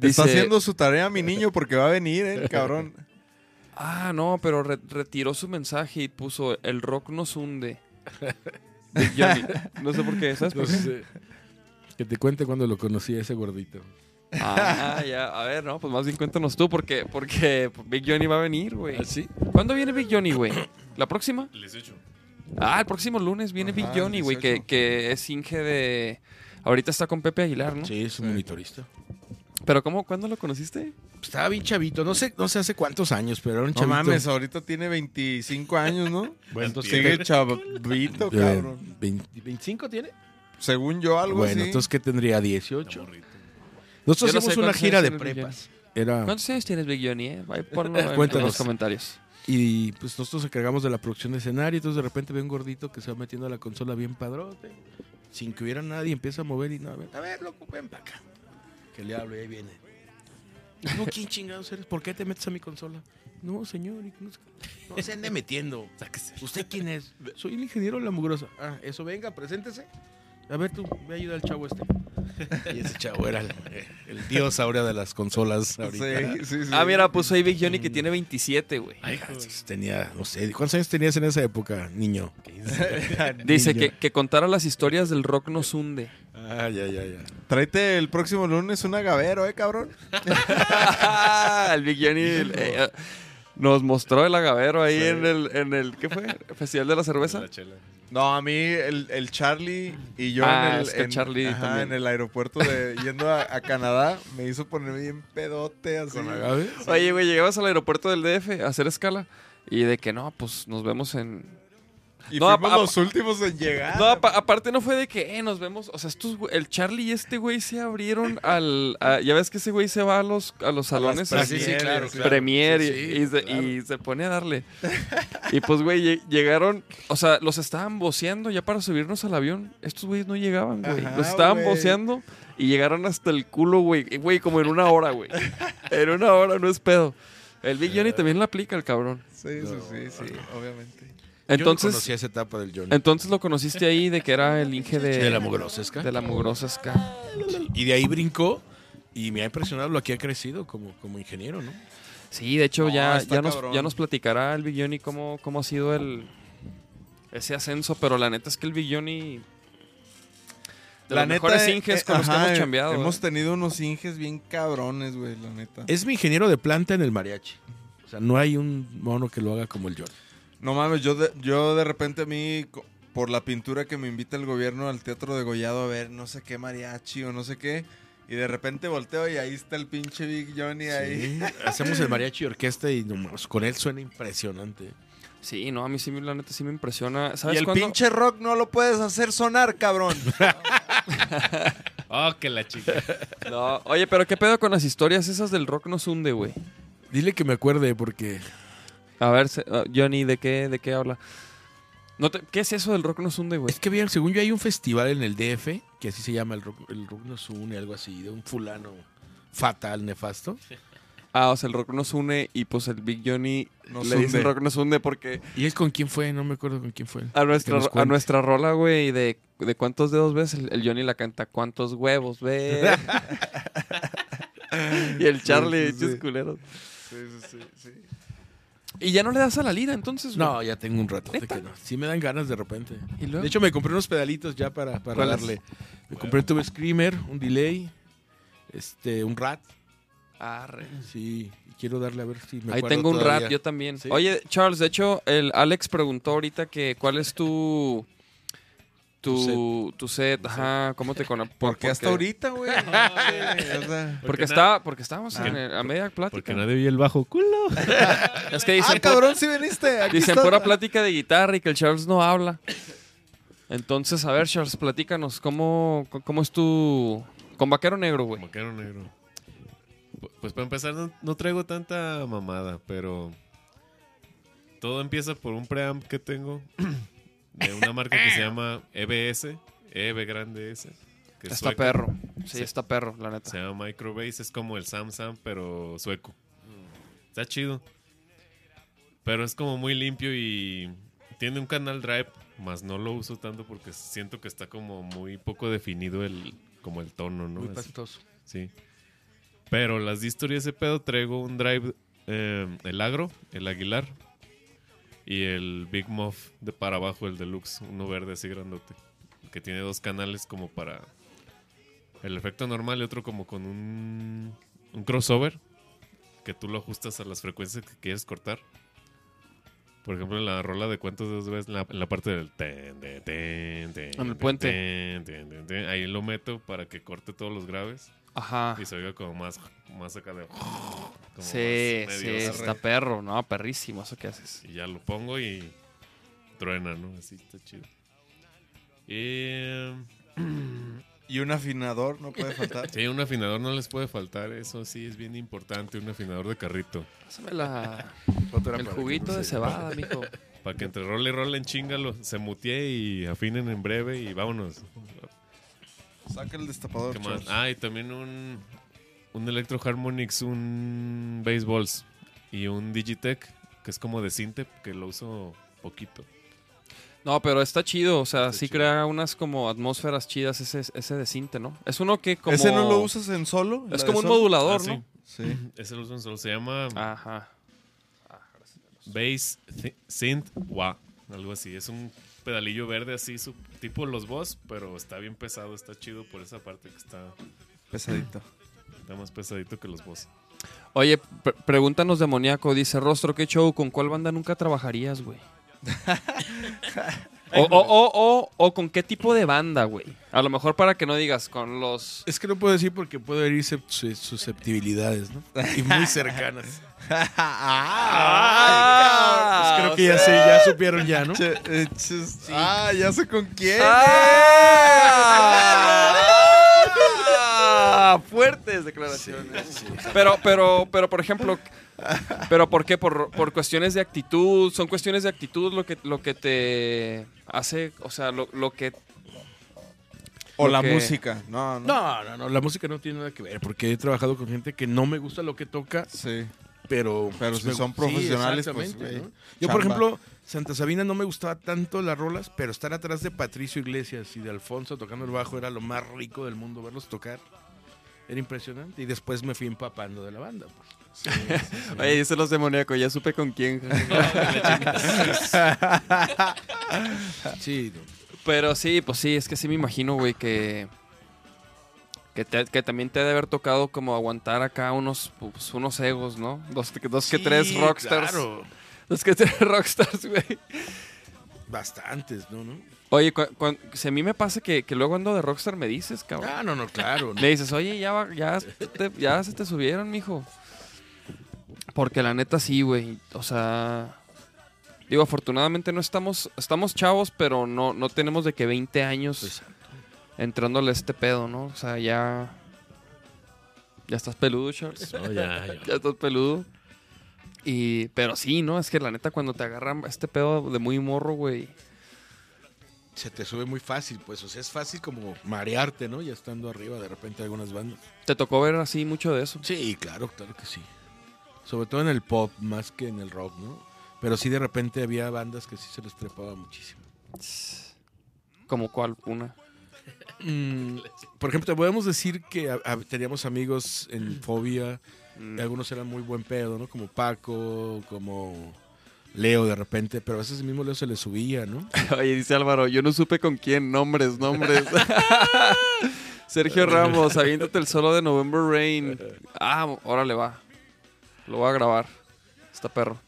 Está haciendo su tarea mi niño porque va a venir, eh, el cabrón. Ah, no, pero re- retiró su mensaje y puso, el rock nos hunde. Big (laughs) Johnny. No sé por qué, ¿sabes eh, que te cuente cuando lo conocí a ese gordito. Ah, ya. A ver, no, pues más bien cuéntanos tú, porque, porque Big Johnny va a venir, güey. ¿Ah, sí? ¿Cuándo viene Big Johnny, güey? ¿La próxima? Les echo. Ah, el próximo lunes viene Ajá, Big Johnny, güey, que, 18. que es Inge de... Ahorita está con Pepe Aguilar, ¿no? Sí, es un Sí. monitorista. Pero ¿cómo? ¿Cuándo lo conociste? Estaba bien chavito, no sé, no sé hace cuántos años, pero era un No chavito. mames, ahorita tiene 25 años, ¿no? (laughs) Bueno, entonces, Sigue chavito, eh, cabrón. 20 ¿25 tiene? según yo, algo Bueno, así. entonces, ¿qué tendría? ¿18? Morrito. Nosotros no hicimos sé una gira de prepas. Era, ¿Cuántos años tienes, Big Johnny? Eh? Ponlo en- los comentarios. y pues nosotros nos encargamos de la producción de escenario. Entonces, de repente ve un gordito que se va metiendo a la consola bien padrote. Sin que hubiera nadie, empieza a mover y no, a ver, a ver, loco, ven para acá. Que le hablo y ahí viene. No, ¿quién chingados eres? ¿Por qué te metes a mi consola? No, señor. no se ande metiendo. (laughs) ¿Usted quién es? Soy el ingeniero de la mugrosa. Ah, eso, venga, preséntese. A ver tú, ve a ayudar al chavo este. (laughs) Y ese chavo era el, el dios ahora de las consolas. ahorita. Sí, sí, sí. Ah, mira, puso ahí Big Johnny que tiene 27, güey. Ay, tenía, no sé, ¿cuántos años tenías en esa época, niño? (laughs) Dice Niño. que, que contara las historias del rock nos hunde. Ah, ya, ya, ya. Tráete el próximo lunes un agavero, ¿eh, cabrón? (laughs) el Big Johnny eh, eh, nos mostró el agavero ahí en el, en el, ¿qué fue? Festival de la cerveza. La chela. No, a mí el, el Charlie y yo Ah, en, el, es que en- Charlie ajá, también. en el aeropuerto de (laughs) yendo a, a Canadá me hizo ponerme bien pedote así. ¿Con agave? Oye, güey, llegabas al aeropuerto del DF a hacer escala y de que no, pues nos vemos en... Y No, fuimos los últimos en llegar. No, apa- aparte no fue de que, eh, nos vemos. O sea, estos, güey- el Charlie y este güey se abrieron (laughs) al... a- ya ves que ese güey se va a los, a los salones las así, premieres, claro, claro. Premier y- Sí, sí, y, se, claro. y se pone a darle. (laughs) y pues, güey, lle- llegaron, o sea, los estaban voceando ya para subirnos al avión. Estos güeyes no llegaban, güey. Ajá, Los estaban güey. voceando y llegaron hasta el culo, güey. Y, Güey, como en una hora, güey. (laughs) en una hora, no es pedo. El Big Johnny también la aplica, el cabrón. Sí, sí, sí, sí, obviamente. Entonces, Yo no conocía esa etapa del Johnny. entonces lo conociste ahí de que era el Inge de, de la mugrosesca. de la mugrosa ska. Y de ahí brincó y me ha impresionado lo que ha crecido como, como ingeniero, ¿no? Sí, de hecho No, ya, ya, nos, ya nos platicará el Big Johnny cómo, cómo ha sido el ese ascenso, pero la neta es que el Big Johnny de los mejores eh, inges eh, con los que ajá, hemos chambeado. Hemos eh. tenido unos inges bien cabrones, güey, la neta. Es mi ingeniero de planta en el mariachi. O sea, no hay un mono que lo haga como el Johnny. No mames, yo de, yo de repente a mí, por la pintura que me invita el gobierno al Teatro de Gollado a ver no sé qué mariachi o no sé qué, y de repente volteo y ahí está el pinche Big Johnny ahí. Sí, (laughs) Hacemos el mariachi orquesta y nomás con él suena impresionante. Sí, no, a mí sí, me- la neta sí me impresiona. Y ¿Sabes el pinche rock no lo puedes hacer sonar, cabrón. (laughs) Oh, que la chica. No, oye, pero ¿qué pedo con las historias esas del rock nos hunde, güey? Dile que me acuerde porque A ver, ah, Johnny, ¿de qué, ¿de qué habla? No te- ¿Qué es eso del rock nos hunde, güey? es que bien, según yo hay un festival en el DF que así se llama el rock, el rock nos une, algo así, de un fulano fatal, nefasto. Ah, o sea, el rock nos une y pues el Big Johnny Nos le dice hunde. el rock nos hunde porque ¿Y él con quién fue? No me acuerdo con quién fue. A nuestra, a nuestra rola, güey, de, de cuántos dedos ves, el, el Johnny la canta, cuántos huevos ves. (laughs) (laughs) y el Charlie, Sí, sí, sí. hechos culeros. sí, sí, sí, sí. Y ya no le das a la lira, entonces, güey. No, ya tengo un rato ¿Neta? que no. Sí me dan ganas de repente. ¿Y luego? De hecho, me compré unos pedalitos ya para, para ¿Cuáles? darle. Me compré un Tube Screamer, un delay, este, un rat. Arre. Sí, quiero darle a ver si me Ahí acuerdo tengo un todavía. rap, yo también. Sí. Oye, Charles, de hecho, el Alex preguntó ahorita que cuál es tu... Tu, tu set, ajá, ¿cómo te conoces? ¿Por qué hasta ahorita, güey? (laughs) No, güey, o sea. Porque, está, porque estábamos Ah. en el- a media plática. Porque nadie vio el bajo culo. (laughs) Es que dicen, Ah, cabrón, sí viniste. Aquí Dicen está. pura plática de guitarra y que el Charles no habla. Entonces, a ver, Charles, platícanos, ¿cómo, cómo es tu... Con Vaquero Negro, güey? Vaquero negro. Pu- Pues para empezar, no, no traigo tanta mamada, pero. Todo empieza por un preamp que tengo (clears throat) de una marca que se llama EBS, EB grande S. Que es Está perro. Sí, Sí. está perro, la neta. Se llama Microbase, es como el Sam Sam, pero sueco. Está chido. Pero es como muy limpio y tiene un canal drive, más no lo uso tanto porque siento que está como muy poco definido el como el tono, ¿no? Muy pastoso. Sí. Pero las de historia ese pedo traigo un drive, eh, el agro, el aguilar y el Big Muff de para abajo, el deluxe, uno verde así grandote, que tiene dos canales como para el efecto normal y otro como con un, un crossover que tú lo ajustas a las frecuencias que quieres cortar. Por ejemplo, en la rola de cuántos dedos ves en la, en la parte del ten, ten, ten, ten, En el puente. ahí lo meto para que corte todos los graves Ajá. y se oiga como más, más acá de. como Sí, sí, está perro, ¿no? Perrísimo, eso que haces. Y ya lo pongo y truena, ¿no? Así está chido. Y (clears throat) Y un afinador no puede faltar. Sí, un afinador no les puede faltar. Eso sí es bien importante, un afinador de carrito. Pásame la- el juguito de cebada, mijo. Para que entre rol y rol en chingalo, se mutee y afinen en breve y vámonos. Saca el destapador. ¿Qué más? Ah, y también un, un Electro Harmonix, un Baseballs y un Digitech, que es como de Sinte, que lo uso poquito. No, pero está chido, o sea, Está sí chido. crea unas como atmósferas chidas ese, ese de cinte, ¿no? Es uno que como... ¿Ese no lo usas en solo? Es ¿La como un solo? modulador, Ah, sí. ¿no? Sí. (clears throat) Ese lo uso en solo. Se llama Ajá. Bass Thi- Synth Wah, algo así. Es un pedalillo verde así, su, tipo los Boss, pero está bien pesado, está chido por esa parte que está, Pesadito. está más pesadito que los Boss. Oye, pre- pregúntanos demoníaco, dice Rostro, ¿qué show? ¿Con cuál banda nunca trabajarías, güey? (laughs) o, o, o, o, o con qué tipo de banda, güey. A lo mejor para que no digas con los... Es que no puedo decir porque puedo herir susceptibilidades, ¿no? Y muy cercanas. (laughs) Ah, Pues creo que ya, sea- sé, ya supieron ya, ¿no? Eh, Ah, ya sé con quién. Ah, fuertes declaraciones. Pero, pero, pero, por ejemplo, pero ¿por qué? Por, por cuestiones de actitud, son cuestiones de actitud lo que, lo que te hace, o sea, lo, lo que O Lo la que- música. No, no. No, no, no, la música no tiene nada que ver porque he trabajado con gente que no me gusta lo que toca, Sí. pero... Pero pues, si me- son sí, profesionales, pues, exactamente, güey, ¿no? Yo, por ejemplo, Santa Sabina no me gustaba tanto las rolas, pero estar atrás de Patricio Iglesias y de Alfonso tocando el bajo era lo más rico del mundo, verlos tocar. Era impresionante. Y después me fui empapando de la banda. pues. Oye, dice los demoníacos, ya supe con quién. (laughs) Sí, no. Pero sí, pues sí, es que sí me imagino, güey, que. Que, te- que también te ha de haber tocado como aguantar acá unos, pues, unos egos, ¿no? Dos, dos que Sí, tres rockstars. Claro, Dos que tres (laughs) rockstars, güey. Bastantes, ¿no? ¿no? Oye, si a mí me pasa que, que luego ando de rockstar, me dices, cabrón. Ah, no, no, claro. ¿no? (laughs) Le dices, oye, ya, va- ya, te- ya se te subieron, mijo. Porque la neta sí, güey. O sea. Digo, afortunadamente no estamos. Estamos chavos, pero no, no tenemos de que 20 años Exacto. entrándole a este pedo, ¿no? O sea, ya. Ya estás peludo, Charles. No, ya, ya. (laughs) Ya estás peludo. Y. Pero sí, ¿no? Es que la neta, cuando te agarran este pedo de muy morro, güey. Se te sube muy fácil, pues. O sea, es fácil como marearte, ¿no? Ya estando arriba de repente algunas bandas. Te tocó ver así mucho de eso. Sí, claro, claro que sí. Sobre todo en el pop, más que en el rock, ¿no? Pero sí de repente había bandas que sí se les trepaba muchísimo. Como cuál, una. Mm, por ejemplo, te podemos decir que a- a- teníamos amigos en Fobia, Mm. algunos eran muy buen pedo, ¿no? Como Paco, como Leo de repente, pero a veces el mismo Leo se le subía, ¿no? (laughs) Oye, dice Álvaro, yo no supe con quién, nombres, nombres. (laughs) (laughs) Sergio Ramos, aviéntate el solo de November Rain. Ah, órale, va. Lo voy a grabar. Está perro.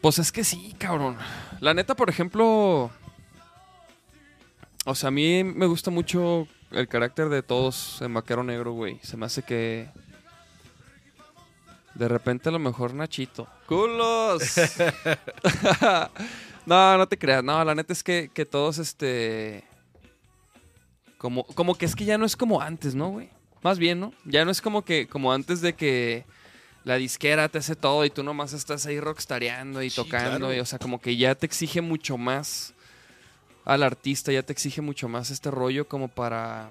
Pues es que sí, cabrón. La neta, por ejemplo. O sea, a mí me gusta mucho el carácter de todos en Vaquero Negro, güey. Se me hace que. De repente a lo mejor Nachito. ¡Culos! (laughs) no, no te creas. No, la neta es que, que todos, este. Como, como que es que ya no es como antes, ¿no, güey? Más bien, ¿no? Ya no es como que, como antes de que la disquera te hace todo y tú nomás estás ahí rockstareando y Sí, tocando. claro. Y, o sea, como que ya te exige mucho más al artista, ya te exige mucho más este rollo como para.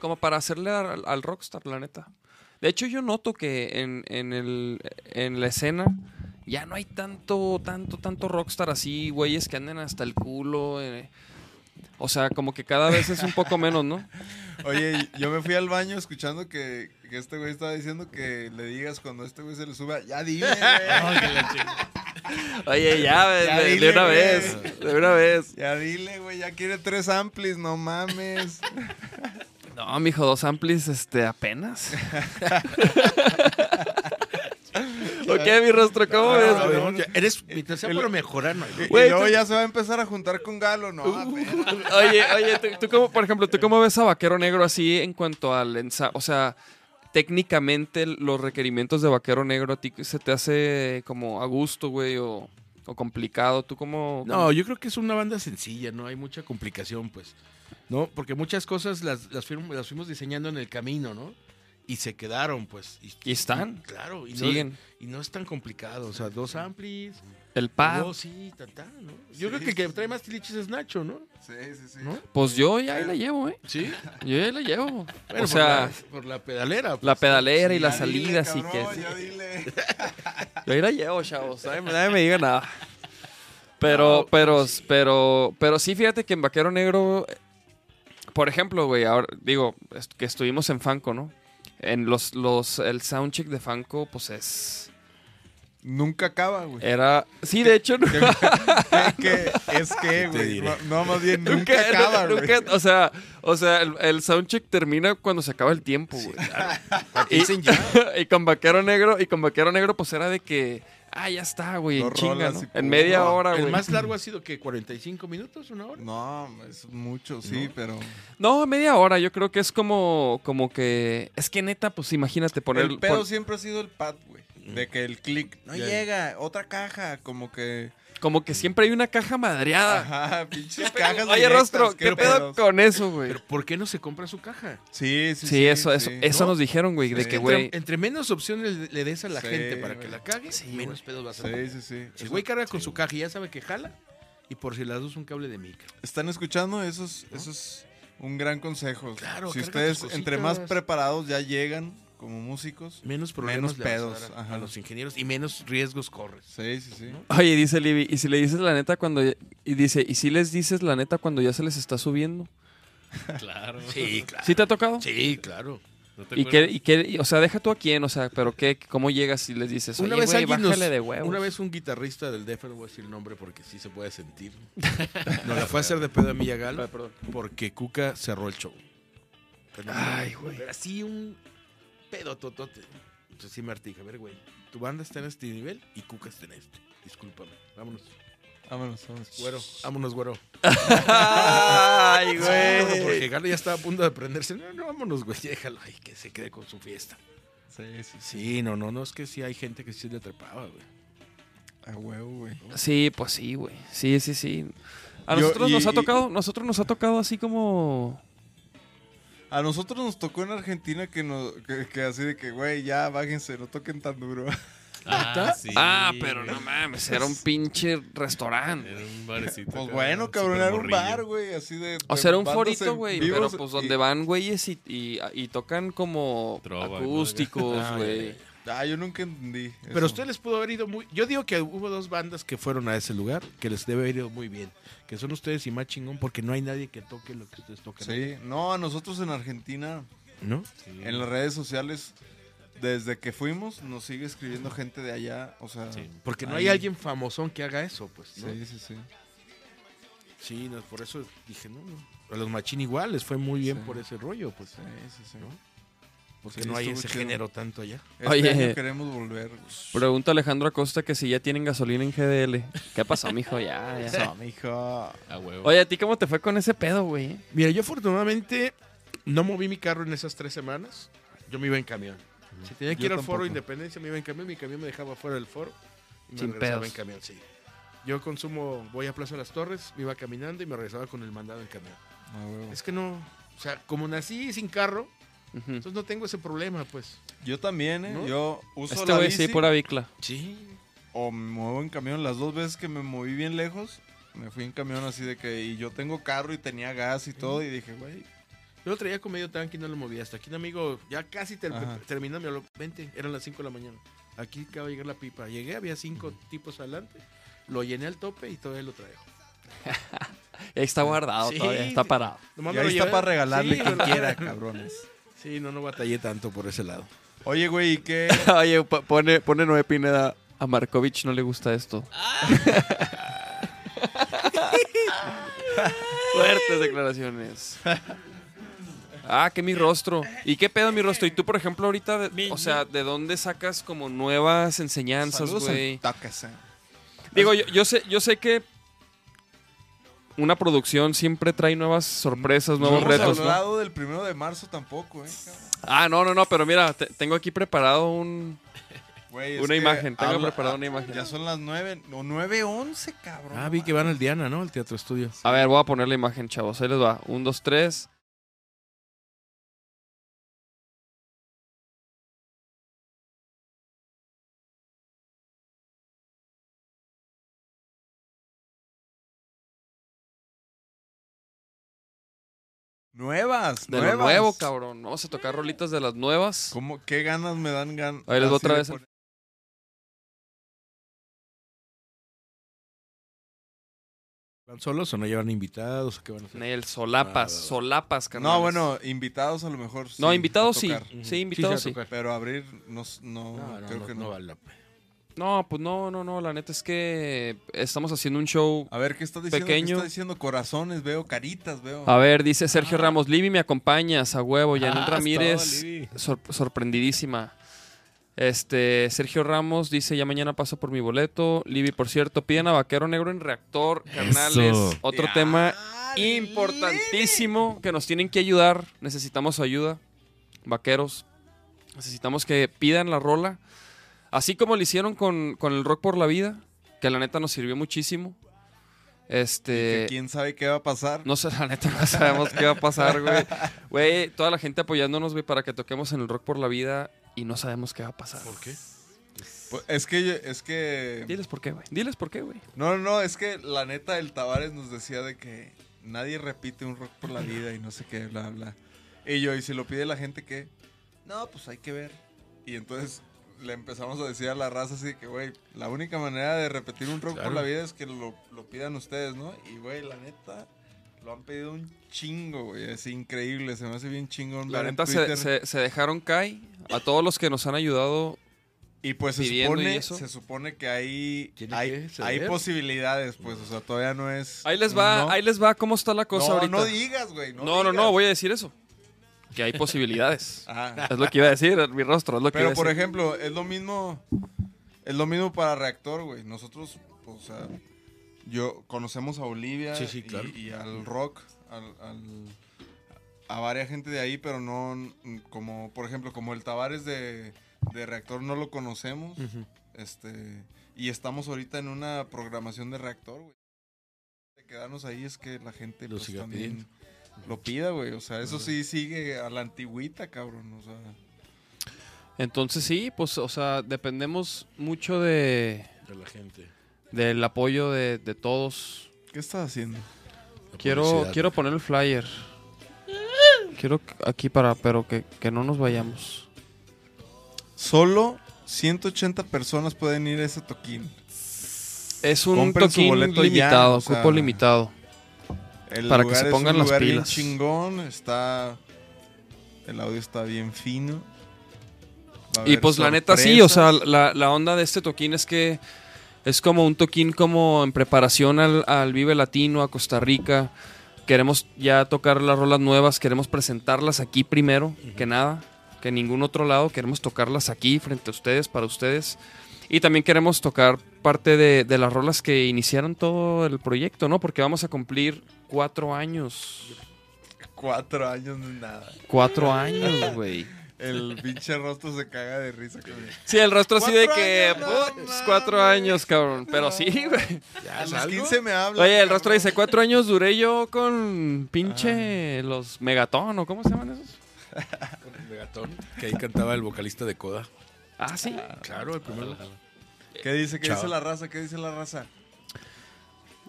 Como para hacerle al, al rockstar, la neta. De hecho, yo noto que en, en, el, en la escena ya no hay tanto, tanto, tanto rockstar así, güeyes que anden hasta el culo. eh. O sea, como que cada vez es un poco menos, ¿no? (laughs) Oye, yo me fui al baño escuchando que, que este güey estaba diciendo que le digas cuando este güey se le suba, ya dile, güey. (laughs) Oye, ya, de, (laughs) Ya de- de dile, una güey. vez, de una vez. Ya dile, güey, ya quiere tres amplis, no mames. No, mijo, dos amplis, este, apenas. (laughs) ¿O qué, mi rostro? ¿Cómo ves, no, Ya Eres, mientras sea por mejorar, no (laughs) y luego tú- ya se va a empezar a juntar con Galo, no. apenas. Oye, oye, tú, tú cómo, por ejemplo, ¿tú cómo ves a Vaquero Negro así en cuanto al ensayo? O sea, técnicamente los requerimientos de Vaquero Negro a ti se te hace como a gusto, güey, o o complicado? ¿Tú cómo...? No, yo creo que es una banda sencilla, no hay mucha complicación, pues. ¿No? Porque muchas cosas las, las, fuimos, las fuimos diseñando en el camino, ¿no? Y se quedaron, pues. ¿Y están? claro, y no, Siguen. y no es tan complicado. O sea, dos amplis, El pad. dos, sí, tan, tan, ¿no? Yo creo que el que trae más tiliches es Nacho, ¿no? Sí, sí, sí. ¿No? Pues yo ya ahí la llevo, ¿eh? Sí. Yo ya la llevo. Bueno, o por sea, la, por la pedalera. la pues. pedalera y las salidas y que... Ya dile. Yo ahí la llevo, chavos. Nadie, nadie me diga nada. (laughs) Pero, pero, pero, pero sí, fíjate que en Vaquero Negro, eh, por ejemplo, güey, ahora digo est- que estuvimos en Fanco, ¿no? En los, los, el soundcheck de Fanco, pues es. Nunca acaba, güey. Era. Sí, de hecho, no- ¿Qué, qué- (laughs) es que, güey. No, más bien, (laughs) nunca, nunca, acaba, güey. nunca- o sea, o sea, el, el soundcheck termina cuando se acaba el tiempo, güey. (laughs) Y con Vaquero Negro, y con Vaquero Negro, pues era de que, ah, ya está, güey, en chinga, En media No, hora, El güey. más largo ha sido que 45 minutos, una hora. No, es mucho, sí, pero... No, media hora. Yo creo que es como, como que. Es que neta, pues imagínate poner. el pedo pon- siempre ha sido el pad, güey. De que el click no llega, otra caja, como que... como que siempre hay una caja madreada. Ajá, pinches cajas Oye, directas, Rostro, ¿qué pedo pedos? con eso, güey? Pero ¿por qué no se compra su caja? Sí, sí, Sí, eso, eso, sí. eso ¿No? nos dijeron, güey, de Sí. que, Entre, güey. entre menos opciones le, le des a la Sí, gente para que la cague, menos pedos vas a tener. Sí, sí, sí. Si el güey carga con su caja y ya sabe que jala, y por si las dos un cable de micro. ¿Están escuchando? Eso es, eso es un gran consejo. Claro, si ustedes entre más preparados ya llegan como músicos. Menos problemas Menos le vas a pedos, dar a- los ingenieros y menos riesgos corres. Sí, sí, sí. Oye, dice Libby, y si le dices la neta cuando. ya- Y dice, ¿y si les dices la neta cuando ya se les está subiendo? (laughs) Claro. Sí, claro. ¿Sí te ha tocado? Sí, claro. ¿No ¿Y qué, y qué, o sea, deja tú a quién, o sea, pero qué, cómo llegas y les dices, Una vez alguien nos- de huevos? Una vez un guitarrista del Def, no voy a decir el nombre porque sí se puede sentir. (laughs) Nos la fue a hacer de pedo a Milla Gal Ay, perdón. porque Cuca cerró el show. Pero, Ay, güey. Así un pedo totote. Entonces sí me artija. A ver, güey, tu banda está en este nivel y Cuca está en este. Discúlpame. Vámonos. Vámonos, vámonos. Güero, vámonos, güero. Ay, güey. Porque Galo ya estaba a punto de prenderse. No, no, vámonos, güey. Déjalo ahí, que se quede con su fiesta. Sí, sí, sí. Sí, no, no, no. Es que sí hay gente que sí le trepaba, güey. A huevo, güey. Sí, pues sí, güey. Sí, sí, sí. A Yo- nosotros y- nos ha y- tocado, nosotros nos ha tocado así como A nosotros nos tocó en Argentina que, nos, que, que así de que, güey, ya bájense, no toquen tan duro. (laughs) Ah, sí, ah, pero no mames, era un pinche restaurante. Era un barecito. Pues bueno, cabrón, era un bar, güey, así de... O sea, era un forito, güey, pero pues y- donde van güeyes y, y, y tocan como acústicos, Ah, güey. Ah, yo nunca entendí. Pero eso. usted les pudo haber ido muy. Yo digo que hubo dos bandas que fueron a ese lugar que les debe haber ido muy bien. Que son ustedes y más chingón porque no hay nadie que toque lo que ustedes tocan. Sí, no, a nosotros en Argentina, ¿No? Sí. en las redes sociales, desde que fuimos, nos sigue escribiendo gente de allá, o sea... Sí. Porque no Ahí. hay alguien famosón que haga eso, pues. ¿no? Sí, sí, sí. Sí, no, por eso dije, no, no. A los machín igual les fue muy bien Sí. por ese rollo, pues. Sí, sí, sí. ¿no? Porque Sí, no hay ese chido. género tanto allá. Este Oye. año queremos volver. Pregunta Alejandro Acosta que si ya tienen gasolina en GDL. ¿Qué pasó, mijo? Ya, ya. (laughs) Eso, mijo. A huevo. Oye, ¿a ti cómo te fue con ese pedo, güey? Mira, yo afortunadamente no moví mi carro en esas tres semanas. Yo me iba en camión. Si tenía que Yo ir al foro tampoco. Independencia, me iba en camión. Mi camión me dejaba fuera del foro. Y me Sin regresaba pedos. en camión, sí. Yo consumo, voy a Plaza de las Torres, me iba caminando y me regresaba con el mandado en camión. Ah, huevo. Es que no, o sea, como nací sin carro, Entonces no tengo ese problema, pues. Yo también, ¿eh? ¿No? Yo uso Este la bici sí, pura bicla. Sí. o me muevo en camión. Las dos veces que me moví bien lejos, me fui en camión así de que... Y yo tengo carro y tenía gas y todo. Y dije, güey, Yo lo traía con medio tanque y no lo movía. Hasta aquí un amigo, ya casi ter- Ajá. terminó, me habló, vente, eran las 5 de la mañana. Aquí acaba de llegar la pipa. Llegué, había cinco tipos adelante. Lo llené al tope y todavía lo traigo. (laughs) Ahí está guardado Sí. todavía, está parado. Nomás y me ahí lo está para regalarle Sí, quien (laughs) quiera, cabrones. Sí, no, no batallé tanto por ese lado. Oye, güey, ¿y qué? (laughs) Oye, po- pone, pone Noé Pineda. A Markovich no le gusta esto. (laughs) Fuertes declaraciones. (laughs) Ah, que mi rostro. ¿Y qué pedo mi rostro? Y tú, por ejemplo, ahorita, de- o sea, ¿de dónde sacas como nuevas enseñanzas, güey? Tacas, eh. Digo, yo, yo sé, yo sé que una producción siempre trae nuevas sorpresas, nuevos No retos, ¿no? hablado del primero de marzo tampoco, ¿eh? Ah, no, no, no, pero mira, te- tengo aquí preparado un, Una imagen, tengo habla- preparada una imagen. Ya son las nueve, o nueve once, cabrón. Ah, vi que van al Diana, ¿no? El Teatro Estudio. A ver, voy a poner la imagen, chavos. Ahí les va. Un, dos, tres. Nuevas, De nuevas. lo nuevo, cabrón. Vamos a tocar rolitas de las nuevas. ¿Cómo, qué ganas me dan gan Ahí les va otra de vez poner- ¿Van solos o no llevan invitados? ¿o ¿Qué van a hacer? Nel, solapas, Ah, solapas, carnal. No, bueno, invitados a lo mejor. No, invitados sí. Sí, invitados Sí. Pero abrir, no, no, No, no, creo no, que no no. vale la pena. No, pues no, no, no. La neta es que estamos haciendo un show. A ver, ¿qué estás diciendo? Pequeño. ¿Qué estás diciendo? Corazones, veo caritas, veo. A ver, dice Sergio Ramos. Libby, me acompañas a huevo. Yanel Ah, Ramírez, todo, sor- sorprendidísima. Este, Sergio Ramos dice, ya mañana paso por mi boleto. Libby, por cierto, piden a Vaquero Negro en Reactor, carnales. Eso. Otro tema importantísimo que nos tienen que ayudar. Necesitamos ayuda, vaqueros. Necesitamos que pidan la rola. Así como lo hicieron con, con el Rock por la Vida, que la neta nos sirvió muchísimo. Este. Que quién sabe qué va a pasar. No sé, la neta (laughs) no sabemos qué va a pasar, güey. Güey, toda la gente apoyándonos, güey, para que toquemos en el Rock por la Vida y no sabemos qué va a pasar. ¿Por qué? Pues, es que, yo- es que. Diles por qué, güey. Diles por qué, güey. No, no, no, es que la neta, el Tavares nos decía de que nadie repite un rock por la vida y no sé qué, bla, bla. Y yo, y si lo pide la gente, ¿qué? No, pues hay que ver. Y entonces le empezamos a decir a la raza así que, güey, la única manera de repetir un rock Claro. por la vida es que lo, lo pidan ustedes, ¿no? Y, güey, la neta, lo han pedido un chingo, güey. Es increíble, se me hace bien chingón. La neta se, Twitter. se- se dejaron caer a todos los que nos han ayudado. Y pues se y supone, eso. se supone que hay, hay, que hay posibilidades, pues, o sea, todavía no es... Ahí les va, no. ahí les va cómo está la cosa no, ahorita. no digas, güey. No, no, no, digas. no, voy a decir eso. Que hay posibilidades. (laughs) Ah, es lo que iba a decir, mi rostro, es lo que pero iba a por decir. ejemplo, es lo mismo. Es lo mismo para reactor, güey. Nosotros, o sea, yo conocemos a Olivia Sí, sí, y- claro. y, al rock, al, al- a varias gente de ahí, pero no como, por ejemplo, como el Tavares de, de reactor no lo conocemos, este, y estamos ahorita en una programación de reactor, güey. De quedarnos ahí es que la gente Lo pues, siga también pidiendo. Lo pida, güey. O sea, eso sí sigue a la antigüita, cabrón. O sea. Entonces sí, pues, o sea, dependemos mucho de De la gente. del apoyo de, de todos. ¿Qué estás haciendo? La Quiero, quiero poner el flyer. Quiero aquí para, pero que, que no nos vayamos. Solo 180 personas pueden ir a ese toquín. Es un Compren toquín ya, limitado, o sea, cupo limitado. El Para que se es pongan un las lugar bien pilas. chingón, está. El audio está bien fino. Y pues la neta sí, o sea, la, la onda de este toquín es que es como un toquín como en preparación al, al Vive Latino, a Costa Rica. Queremos ya tocar las rolas nuevas, queremos presentarlas aquí primero, que nada, que en ningún otro lado. Queremos tocarlas aquí frente a ustedes, para ustedes. Y también queremos tocar parte de, de las rolas que iniciaron todo el proyecto, ¿no? Porque vamos a cumplir cuatro años. Cuatro años no es nada. Cuatro años, güey. El pinche rostro se caga de risa. cabrón. Sí, el rostro así de que... años, no "Putz, mames". cuatro años, cabrón. Pero sí, güey. ¿Ya A los algo? 15 me habla. Oye, el cabrón. rostro dice, cuatro años duré yo con pinche los megatón, ¿o cómo se llaman esos? Con el Megatón, que ahí cantaba el vocalista de Coda. Ah, sí. Claro, el primero. ¿Qué dice? ¿Qué Chao. dice la raza? ¿Qué dice la raza?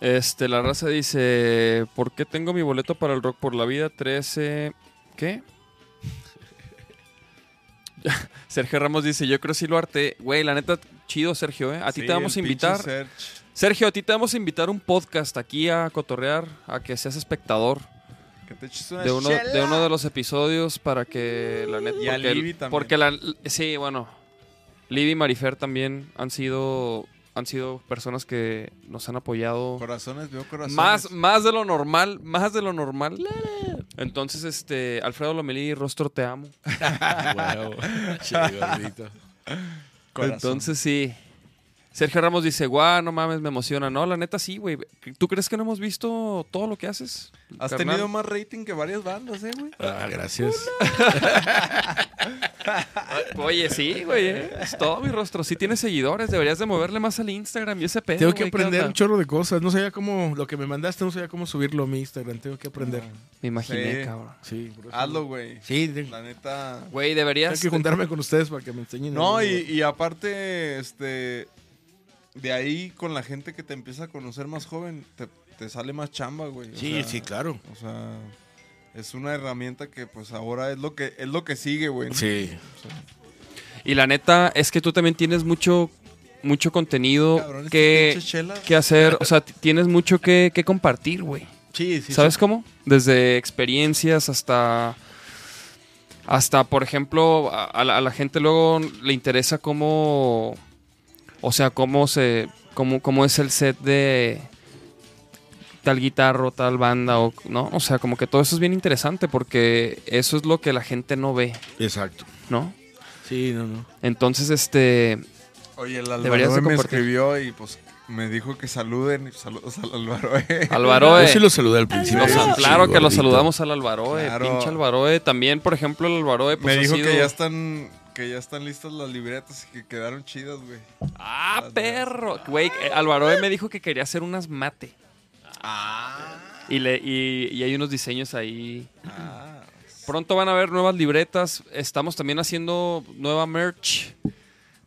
Este, la raza dice, ¿por qué tengo mi boleto para el Rock por la Vida 13? ¿Qué? (laughs) Sergio Ramos dice, yo creo sí lo arte. Güey, la neta, chido, Sergio, ¿eh? A ti Sí, te vamos a invitar. Sergio, a ti te vamos a invitar a un podcast aquí a cotorrear, a que seas espectador. Que te eches una de uno, chela. de uno de los episodios para que la neta Y a porque, Libby también. porque la sí bueno Libby y Marifer también han sido han sido personas que nos han apoyado Corazones, veo corazones. más más de lo normal más de lo normal entonces este Alfredo Lomelí rostro te amo (laughs) Wow. Corazón. entonces sí Sergio Ramos dice, guau, no mames, me emociona. No, la neta sí, güey. ¿Tú crees que no hemos visto todo lo que haces? Has carnal? tenido más rating que varias bandas, ¿eh, güey? Ah, gracias. (laughs) Oye, sí, güey. eh. Es todo mi rostro. Sí tienes seguidores. Deberías de moverle más al Instagram y ese pedo, Tengo que güey, ¿qué aprender un chorro de cosas. No sabía cómo, lo que me mandaste, no sabía cómo subirlo a mi Instagram. Tengo que aprender. Me imaginé, Sí. cabrón. Sí, por eso- Hazlo, güey. Sí, La neta. Güey, deberías... tengo que juntarme con ustedes para que me enseñen. No, algo. y, y aparte, este. De ahí, con la gente que te empieza a conocer más joven, te, te sale más chamba, güey. O Sí, sea, sí, claro. O sea, es una herramienta que, pues, ahora es lo que es lo que sigue, güey. Sí. Y la neta es que tú también tienes mucho, mucho contenido Cabrón, que, que hacer. O sea, tienes mucho que, que compartir, güey. Sí, sí. ¿Sabes cómo? Desde experiencias hasta... Hasta, por ejemplo, a, a la, a la gente luego le interesa cómo... O sea, cómo se... Cómo, cómo es el set de tal guitarra o tal banda o no o sea como que todo eso es bien interesante porque eso es lo que la gente no ve Exacto. no Sí, no, no. entonces este Oye, el Álvaro me escribió y, pues, me dijo que saluden. y Saludos al Álvaro. eh. Alvaroe Yo sí lo saludé al principio. Sí, claro que lo saludamos al Alvaroe, Claro. pinche Alvaroe. También, por ejemplo, el Alvaroe pues, me ha dijo sido- que ya están que ya están listas las libretas y que quedaron chidas, güey. ¡Ah, perro! Güey, eh, Alvaroe me dijo que quería hacer unas mate. Ah. Y, le, y, y hay unos diseños ahí. Ah. Pronto van a haber nuevas libretas. Estamos también haciendo nueva merch.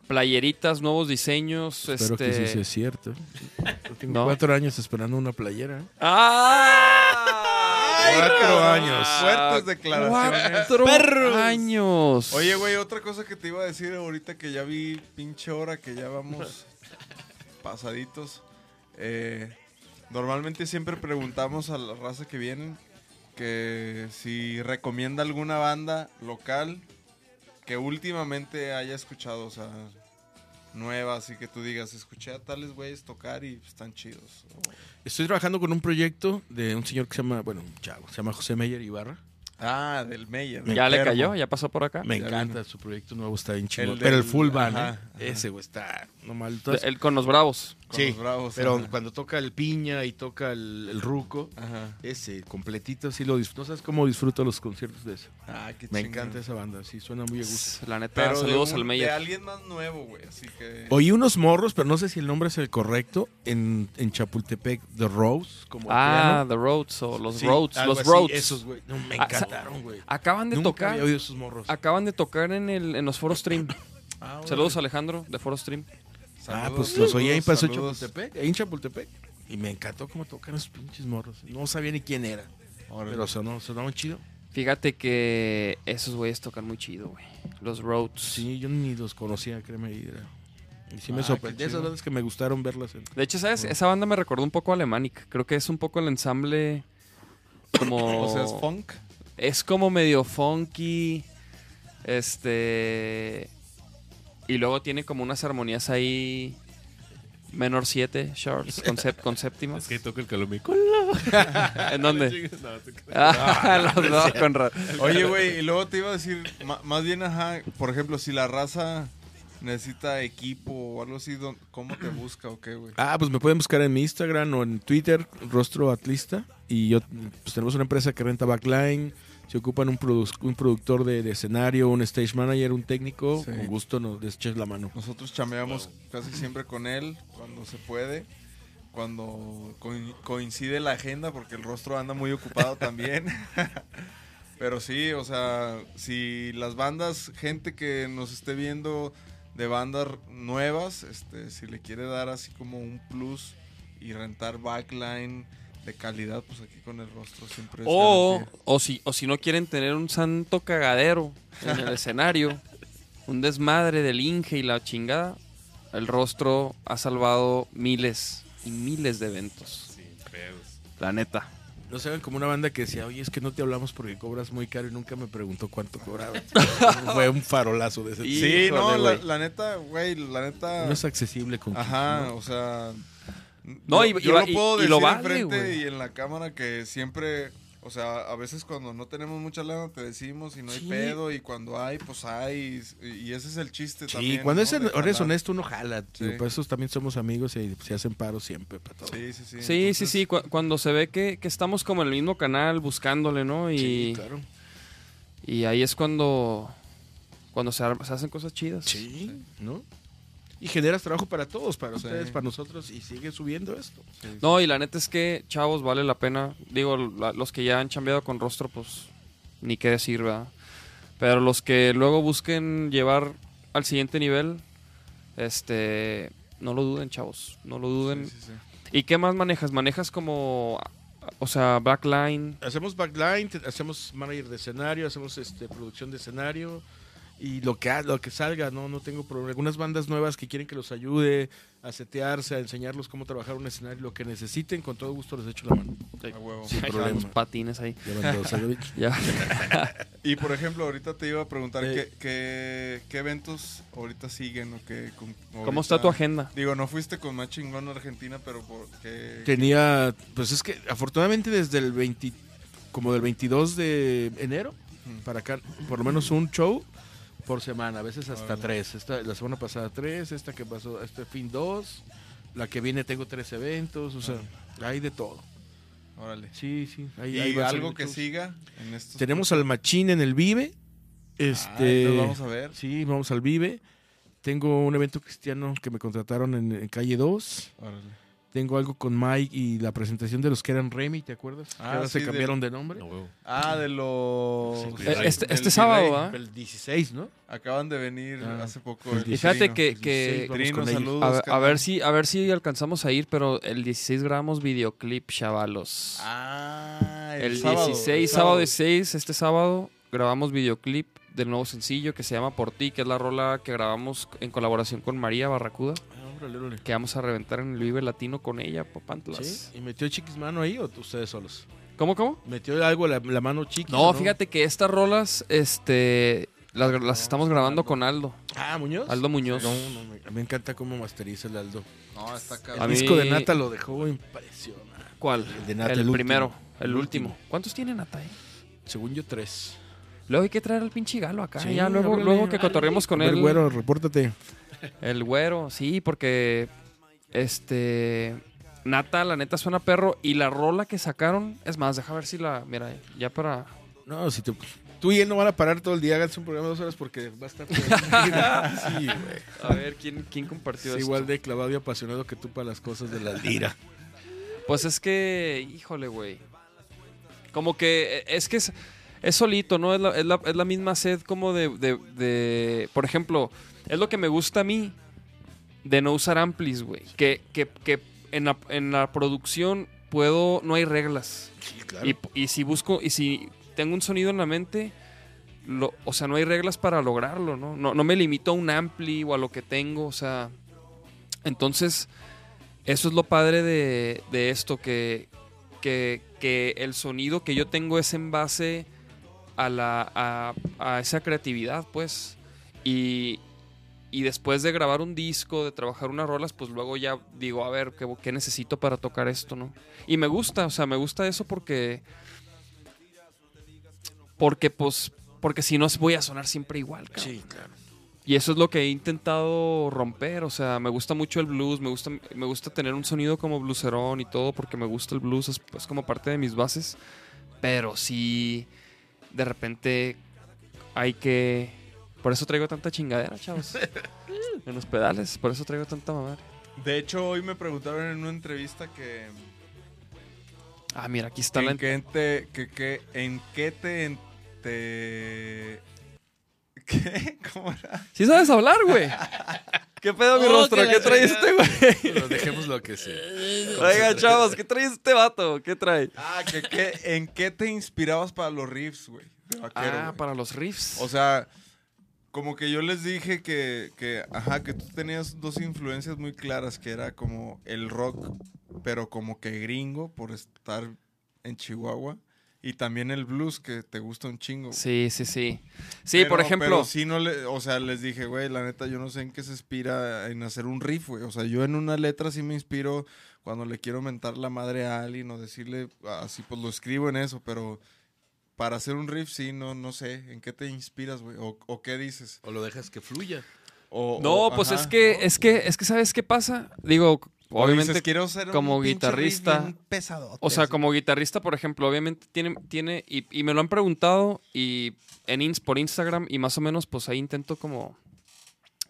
Playeritas, nuevos diseños. Espero este... que sí sea cierto. (laughs) Yo Tengo No. cuatro años esperando una playera. ¡Ah! Cuatro años. Fuertes declaraciones. Cuatro años. Oye, güey, otra cosa que te iba a decir ahorita que ya vi pinche hora, que ya vamos (laughs) pasaditos. Eh, normalmente siempre preguntamos a la raza que vienen que si recomienda alguna banda local que últimamente haya escuchado, o sea, nueva, así que tú digas, escuché a tales güeyes tocar y están chidos. Estoy trabajando con un proyecto de un señor que se llama, bueno, un chavo, se llama José Meyer Ibarra. Ah, del Meyer. ¿Ya le cayó? ¿Ya pasó por acá? Me Ya encanta vino. su proyecto nuevo, está bien chido. Pero el full band, ajá, ¿eh? ajá. Ese, güey, está De- con los bravos. Con sí, los bravos, pero ajá. cuando toca el piña y toca el, el ruco, Ajá. ese completito, sí lo disfruto. No sabes cómo disfruto los conciertos de eso. Ah, qué Me encanta esa banda, sí, suena muy a gusto. La neta, Pero de saludos al De Meyer. alguien más nuevo, güey, así que... Oí unos morros, pero no sé si el nombre es el correcto, en, en Chapultepec, The Rose, como Ah, piano. The Roads o los Sí, Roads. Los así, Roads. Esos, güey. No, me Ah, encantaron, güey. Acaban de Nunca tocar. había oído esos morros. Acaban de tocar en, el, en los Foro Stream. (coughs) Ah, Saludos Alejandro de Foro Stream. Ah, pues los oí ahí saludos. Chapultepec, ahí en Chapultepec. Y me encantó cómo tocan esos pinches morros. No sabía ni quién era. Órale. Pero sonó, sonaban chido. Fíjate que esos güeyes tocan muy chido, güey. Los Roads. Sí, yo ni los conocía, créeme. Y, y sí me Ah, sorprendió. Esas bandas que me gustaron verlas. En... De hecho, ¿sabes? Esa banda me recordó un poco a Alemanic. Creo que es un poco el ensamble como... (coughs) O sea, es funk. es como medio funky. Este... Y luego tiene como unas armonías ahí... Menor 7, sharps, con, sep- con séptimas. Es que toca el calomíco. (laughs) ¿En dónde? (laughs) No. Ah, (laughs) los dos con Oye, güey, y luego te iba a decir, ma- más bien, ajá, por ejemplo, si la raza necesita equipo o algo así, ¿dó- ¿cómo te busca o qué, güey? Ah, pues me pueden buscar en mi Instagram o en Twitter, Rostro Atlista. Y yo, pues tenemos una empresa que renta backline. Si ocupan un, produ- un productor de, de escenario, un stage manager, un técnico, Sí. con gusto nos les echas la mano. Nosotros chameamos casi siempre con él cuando se puede, cuando coin- coincide la agenda, porque el rostro anda muy ocupado (laughs) también. (laughs) Pero sí, o sea, si las bandas, gente que nos esté viendo de bandas nuevas, este, si le quiere dar así como un plus y rentar backline de calidad, pues aquí con el rostro siempre es O, o, si, o si no quieren tener un santo cagadero en el (laughs) escenario, un desmadre del Inge y la chingada, el rostro ha salvado miles y miles de eventos. Sin pedos. La neta. No se ven como una banda que decía, oye, es que no te hablamos porque cobras muy caro y nunca me preguntó cuánto cobraba. (laughs) Fue un farolazo de ese Y- Sí, Híjole, no, la, neta, güey, la neta... No es accesible con Ajá, ¿no? o sea. No, yo, y- yo y lo puedo y- decir lo enfrente y en la cámara que siempre O sea, a veces cuando no tenemos mucha lana te decimos y no hay Sí. pedo y cuando hay, pues hay. Y, ese es el chiste Sí, también. cuando ¿no? es, eres honesto uno jala. Sí. Por eso también somos amigos y se hacen paro siempre para todo. Sí, sí, sí. Sí, sí, Entonces, sí, cu- cuando se ve que, que estamos como en el mismo canal buscándole, ¿no? Y, claro. y ahí es cuando, cuando se, se hacen cosas chidas. Sí, ¿no? Y generas trabajo para todos, para Sí. ustedes, para nosotros, y sigue subiendo esto. sí, sí. No, y la neta es que, chavos, vale la pena. Digo, la- los que ya han chambeado con rostro, pues ni qué decir, ¿verdad? Pero los que luego busquen llevar al siguiente nivel, este, no lo duden, chavos, no lo duden. Sí, sí, sí. ¿Y qué más manejas? ¿Manejas como, o sea, backline? Hacemos backline, hacemos manager de escenario, hacemos este producción de escenario y lo que lo que salga, no no tengo problema. Algunas bandas nuevas que quieren que los ayude a setearse, a enseñarlos cómo trabajar un escenario, lo que necesiten, con todo gusto les echo la mano. A huevo. Sin problema. patines ahí. (laughs) Y por ejemplo, ahorita te iba a preguntar Eh. ¿qué, qué, qué eventos ahorita siguen o qué. con- ¿Cómo está tu agenda? Digo, no fuiste con más chingón a Argentina, pero porque. Tenía, pues es que afortunadamente desde el 20, como del 22 de enero para acá, por lo menos un show por semana, a veces hasta Órale. tres. Esta, la semana pasada tres, esta que pasó, este fin dos, la que viene tengo tres eventos, o sea, hay de todo. Órale. Sí, sí. Hay, ¿Y hay algo que siga en estos. Tenemos al Machín en el Vive. Este, Ay, nos vamos a ver. Sí, vamos al Vive. Tengo un evento cristiano que me contrataron en, en calle 2. Órale. Tengo algo con Mike y la presentación de los que eran Remy, ¿te acuerdas? Que Ah, ahora sí, se de- cambiaron de nombre. No. Ah, de los. Sí, Eh, Este, este sábado. ¿ah? El 16, ¿no? Acaban de venir Ah, hace poco. el Y fíjate que, que 16 vamos Trino, con ellos. saludos. a, ver- a carnal. ver si a ver si alcanzamos a ir, pero el 16 grabamos videoclip, chavalos. Ah, el, el sábado, 16, el sábado 16, este sábado grabamos videoclip del nuevo sencillo que se llama Por ti, que es la rola que grabamos en colaboración con María Barracuda, Ah, órale, órale. que vamos a reventar en el Vive Latino con ella, Papantlas. ¿Sí? ¿Y metió Chiquis mano ahí o ustedes solos? ¿Cómo, cómo? ¿Metió algo la, la mano Chiquis? No, fíjate que estas rolas, este, las, las estamos grabando con Aldo, Ah, Muñoz. Aldo Muñoz. No, no, me, me encanta cómo masteriza el Aldo. No, está El cabrón. A mí- disco de Nata lo dejó impresionante. ¿Cuál? El de Nata, el, el primero, el, El último. ¿Cuántos tiene Nata? eh? Según yo, tres. Luego hay que traer al pinche galo acá. Sí, ya luego, háblale, luego que cotorremos con él. güero, repórtate. El güero, sí, porque este Nata, la neta suena perro y la rola que sacaron, es más, deja ver si la, mira, ya para No, si te... Tú y él no van a parar todo el día, háganse un programa de dos horas porque va a estar... (laughs) sí, güey. a ver quién quién compartió Es esto? igual de clavado y apasionado que tú para las cosas de la lira. Pues es que, híjole, güey. Como que es que es, es solito, ¿no? Es la, es la- es la misma sed como de, de- de- Por ejemplo, es lo que me gusta a mí de no usar amplis, güey. Que, que, que en, la, en la producción puedo... No hay reglas. Sí, claro. Y, y si busco... Y si tengo un sonido en la mente... Lo, o sea, no hay reglas para lograrlo, ¿no? ¿no? No me limito a un ampli o a lo que tengo, o sea... Entonces... Eso es lo padre de, de esto, que, que, que el sonido que yo tengo es en base a, la, a, a esa creatividad, pues. Y, y después de grabar un disco, de trabajar unas rolas, pues luego ya digo, a ver, ¿qué, qué necesito para tocar esto, no? Y me gusta, o sea, me gusta eso porque... Porque, pues, porque si no voy a sonar siempre igual, cabrón. Sí, claro. Y eso es lo que he intentado romper. O sea, me gusta mucho el blues, me gusta, me gusta tener un sonido como blueserón y todo, porque me gusta el blues, es, es como parte de mis bases. Pero sí, de repente hay que. Por eso traigo tanta chingadera, chavos. (laughs) en los pedales, por eso traigo tanta mamada. De hecho, hoy me preguntaron en una entrevista que. Ah, mira, aquí está la. ¿En qué te, que, que- en qué te, en- te- (laughs) ¿Qué? ¿Cómo era? Sí sabes hablar, güey. (laughs) ¿Qué pedo, mi Oh, rostro? la ¿Qué trae este, güey? Pero dejemos lo que sea. Oiga, chavos, ¿qué trae este vato? ¿Qué trae? Ah, que, que- ¿en qué te inspirabas para los riffs, güey? Ah, para los riffs. O sea, como que yo les dije que, que, ajá, que tú tenías dos influencias muy claras, que era como el rock, pero como que gringo por estar en Chihuahua. Y también el blues, que te gusta un chingo. Sí, sí, sí. Sí, Pero- por ejemplo. Pero sí no le, o sea, les dije, güey, la neta, yo no sé en qué se inspira en hacer un riff, güey. O sea, yo en una letra sí me inspiro cuando le quiero mentar la madre a alguien o decirle así, pues lo escribo en eso, pero para hacer un riff, sí, no, no sé, ¿en qué te inspiras, güey? O, o qué dices? O lo dejas que fluya. O- No, o- pues ajá, es que, ¿no? es que, es que, ¿sabes qué pasa? Digo, obviamente, dices, quiero ser un como riff guitarrista, bien pesadote, o sea, así. como guitarrista, por ejemplo, obviamente tiene, tiene y, y me lo han preguntado y en ins, por Instagram y más o menos, pues ahí intento como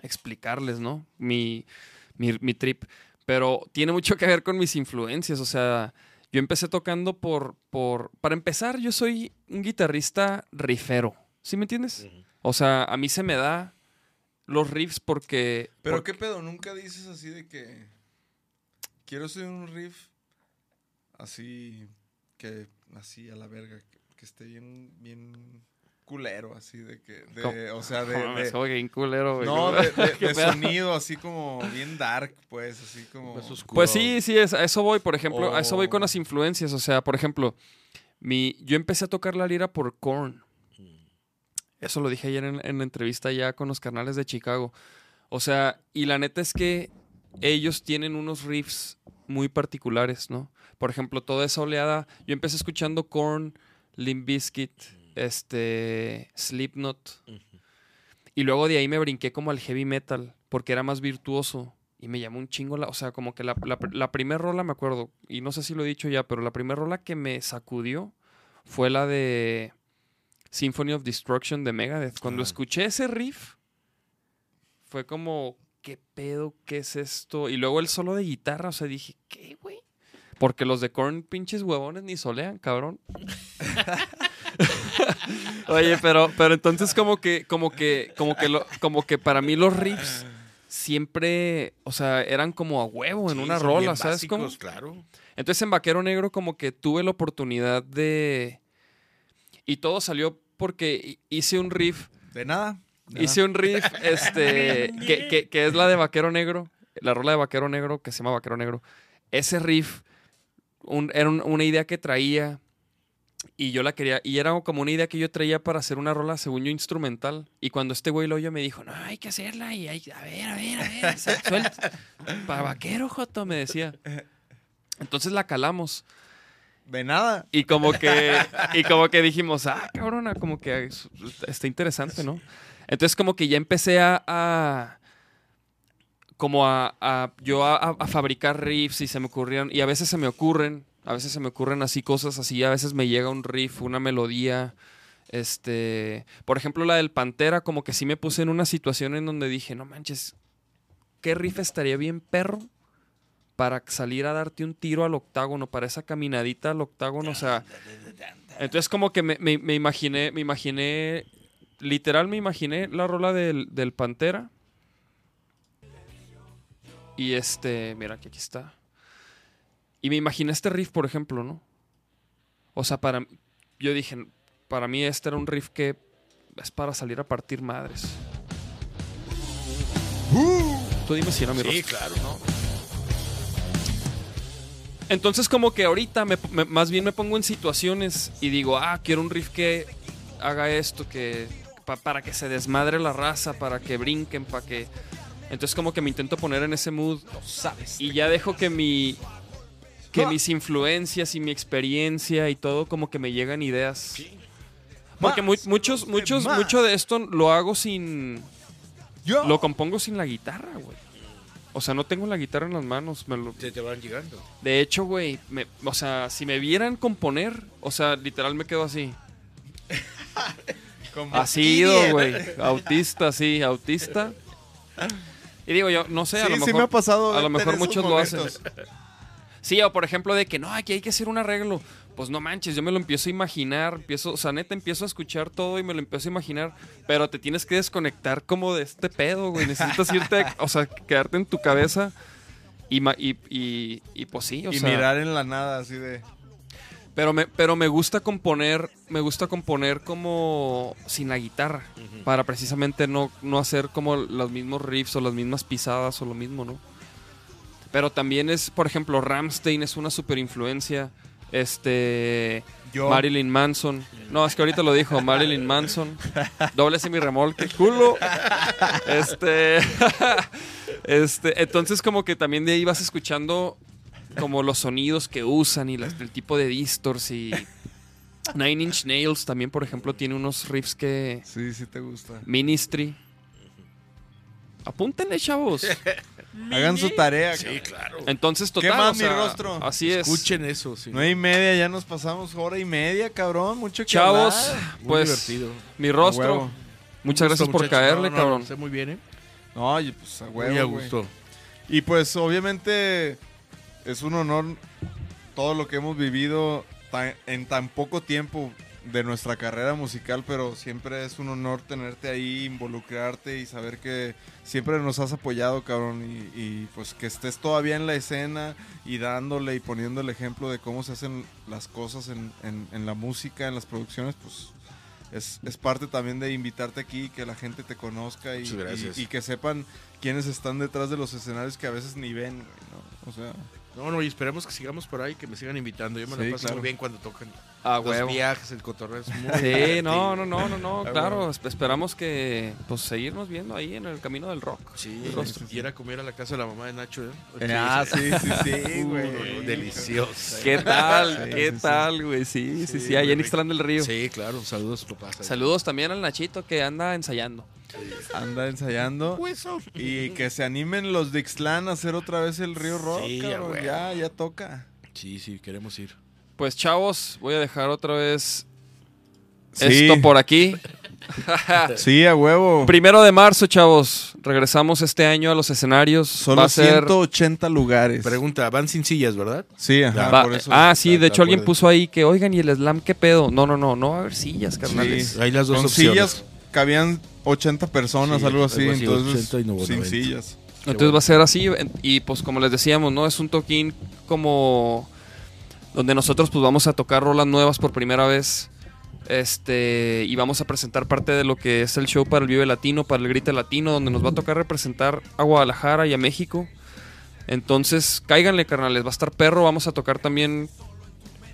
explicarles, ¿no? Mi, mi, mi trip. Pero tiene mucho que ver con mis influencias, o sea, yo empecé tocando por, por, para empezar, yo soy un guitarrista rifero, ¿sí me entiendes? O sea, a mí se me da los riffs porque... Pero porque- qué pedo, nunca dices así de que quiero hacer un riff así que así a la verga, que, que esté bien bien culero así de que o sea, de, de- soy bien culero, güey. no, de, (laughs) sonido así como bien dark, pues, así como. Pues sí, sí, es, a eso voy, por ejemplo, a eso voy con Oh. las influencias. O sea, por ejemplo, mi, yo empecé a tocar la lira por Korn. Eso lo dije ayer en, en la entrevista ya con los carnales de Chicago. O sea, y la neta es que ellos tienen unos riffs muy particulares, ¿no? Por ejemplo, toda esa oleada, yo empecé escuchando Korn, Limp Bizkit, este, Slipknot. Y luego de ahí me brinqué como al heavy metal, porque era más virtuoso. Y me llamó un chingo la. O sea, como que la, la, la primera rola, me acuerdo, y no sé si lo he dicho ya, pero la primera rola que me sacudió fue la de Symphony of Destruction de Megadeth. Cuando Ah. escuché ese riff, fue como, ¿qué pedo? ¿Qué es esto? Y luego el solo de guitarra, o sea, dije, ¿qué, güey? Porque los de Korn, pinches huevones, ni solean, cabrón. (laughs) Oye, pero, pero entonces como que, como que, como que, lo- como que para mí los riffs siempre, o sea, eran como a huevo en Sí, una son rola, bien ¿sabes cómo? básicos, Claro. Entonces en Vaquero Negro como que tuve la oportunidad de... Y todo salió porque hi- hice un riff, de nada. de hice un riff, este, (laughs) que, que- que es la de Vaquero Negro, la rola de Vaquero Negro, que se llama Vaquero Negro. Ese riff un- era un- una idea que traía y yo la quería, y era como una idea que yo traía para hacer una rola, según yo, instrumental. Y cuando este güey lo oyó me dijo, no, hay que hacerla y hay, a ver, a ver, a ver, su- suelta. (laughs) Para Vaquero, Joto, me decía. Entonces la calamos. De nada. Y como que, y como que dijimos, ah, cabrona, como que es- está interesante, ¿no? Entonces como que ya empecé a, a- como a, a- yo a- a fabricar riffs y se me ocurrieron, y a veces se me ocurren, a veces se me ocurren así cosas así, a veces me llega un riff, una melodía, este, por ejemplo la del Pantera, como que sí me puse en una situación en donde dije, no manches, ¿qué riff estaría bien perro? para salir a darte un tiro al octágono, para esa caminadita al octágono, o sea, entonces como que me, me- me imaginé, me imaginé, literal me imaginé la rola del, del Pantera. Y este, mira que aquí está. Y me imaginé este riff, por ejemplo, ¿no? O sea, para, yo dije, para mí este era un riff que es para salir a partir madres. Tú dime si era mi Sí, rostro. claro, ¿no? Entonces como que ahorita me- me- más bien me pongo en situaciones y digo, ah, quiero un riff que haga esto, que pa- para que se desmadre la raza, para que brinquen, para que... Entonces como que me intento poner en ese mood sabes. y ya dejo que mi... Que mis influencias y mi experiencia y todo como que me llegan ideas. Porque muchos, de muchos, mucho de esto lo hago sin... Yo. Lo compongo sin la guitarra, güey. O sea, no tengo la guitarra en las manos. Me lo, te van llegando. de hecho, güey, me- o sea, si me vieran componer, o sea, literal me quedo así. (laughs) Así ido, güey. Autista, sí, autista. Y digo yo, no sé, a Sí, lo sí mejor. me ha pasado. a lo mejor muchos lo hacen. Sí, o por ejemplo de que no, aquí hay que hacer un arreglo. Pues no manches, yo me lo empiezo a imaginar, empiezo, o sea, neta empiezo a escuchar todo y me lo empiezo a imaginar, pero te tienes que desconectar como de este pedo, güey. Necesitas irte, o sea, quedarte en tu cabeza y, y, y, y pues sí, o y sea. mirar en la nada así de. Pero me, pero me gusta componer, me gusta componer como sin la guitarra, para precisamente no, no hacer como los mismos riffs o las mismas pisadas o lo mismo, ¿no? Pero también es, por ejemplo, Ramstein es una super influencia. Este. Yo. Marilyn Manson. No, es que ahorita lo dijo, Marilyn Manson. Doble mi remolque, culo. Este. (laughs) este. Entonces, como que también de ahí vas escuchando como los sonidos que usan y las- el tipo de distors y Nine Inch Nails también, por ejemplo, tiene unos riffs que Sí, sí te gusta. Ministry. Apúntenle, chavos. Hagan su tarea. Sí, claro. Entonces, total, más, o sea, mi rostro? Así es. Escuchen eso. Sí. Nueve y media, ya nos pasamos hora y media, cabrón. Mucho que Chavos, hablar. Muy pues divertido. mi rostro. huevo. Muchas gusto, gracias por caerle, No, no, cabrón. Sé muy bien, ¿eh? No, pues a huevo, Muy a gusto. Y pues obviamente es un honor todo lo que hemos vivido tan- en tan poco tiempo de nuestra carrera musical, pero siempre es un honor tenerte ahí, involucrarte y saber que siempre nos has apoyado, cabrón, y, y, pues que estés todavía en la escena y dándole y poniendo el ejemplo de cómo se hacen las cosas en, en- en la música, en las producciones, pues es, es parte también de invitarte aquí, que la gente te conozca y, que sepan quiénes están detrás de los escenarios que a veces ni ven, güey, ¿no? O sea, No, no, y esperemos que sigamos por ahí, que me sigan invitando. Yo me Sí, la paso claro. muy bien cuando tocan A los huevo. viajes, el cotorreo. Es muy Sí, no, no, no, no, no, Ah, claro. bueno. Esperamos que, pues, seguirnos viendo ahí en el camino del rock. Sí, y era comer a la casa de la mamá de Nacho, ¿eh? ah, sí, sí, sí, güey. delicioso. ¿Qué tal? Sí, ¿Qué tal, güey? Sí, sí, sí, Sí, allá en. Ixtlán del Río. Sí, claro. Saludos, papá. Saludos también al Nachito que anda ensayando. Anda ensayando. Hueso. Y que se animen los de Ixtlán a hacer otra vez el Río Rock, cabrón. Ya, ya toca. Sí, sí, queremos ir. Pues, chavos, voy a dejar otra vez Sí. esto por aquí. (laughs) Sí, a huevo. Primero de marzo, chavos. Regresamos este año a los escenarios. Solo Va a ser. 180 lugares. Pregunta, van sin sillas, ¿verdad? Sí, ajá, va- por eso. ah, sí, está- de hecho alguien puso ahí que, oigan, ¿y el slam qué pedo? No, no, no, no va a haber sillas, carnales. Sí. Hay las dos Con opciones. sillas cabían 80 personas, Sí, algo así, algo así, entonces 80 y no, sin 90. sillas. Entonces bueno. va a ser así. Y pues como les decíamos, ¿no? Es un toquín como donde nosotros pues vamos a tocar rolas nuevas por primera vez. Este, y vamos a presentar parte de lo que es el show para el Vive Latino, para el Grite Latino, donde nos va a tocar representar a Guadalajara y a México. Entonces, cáiganle, carnales, va a estar perro. Vamos a tocar también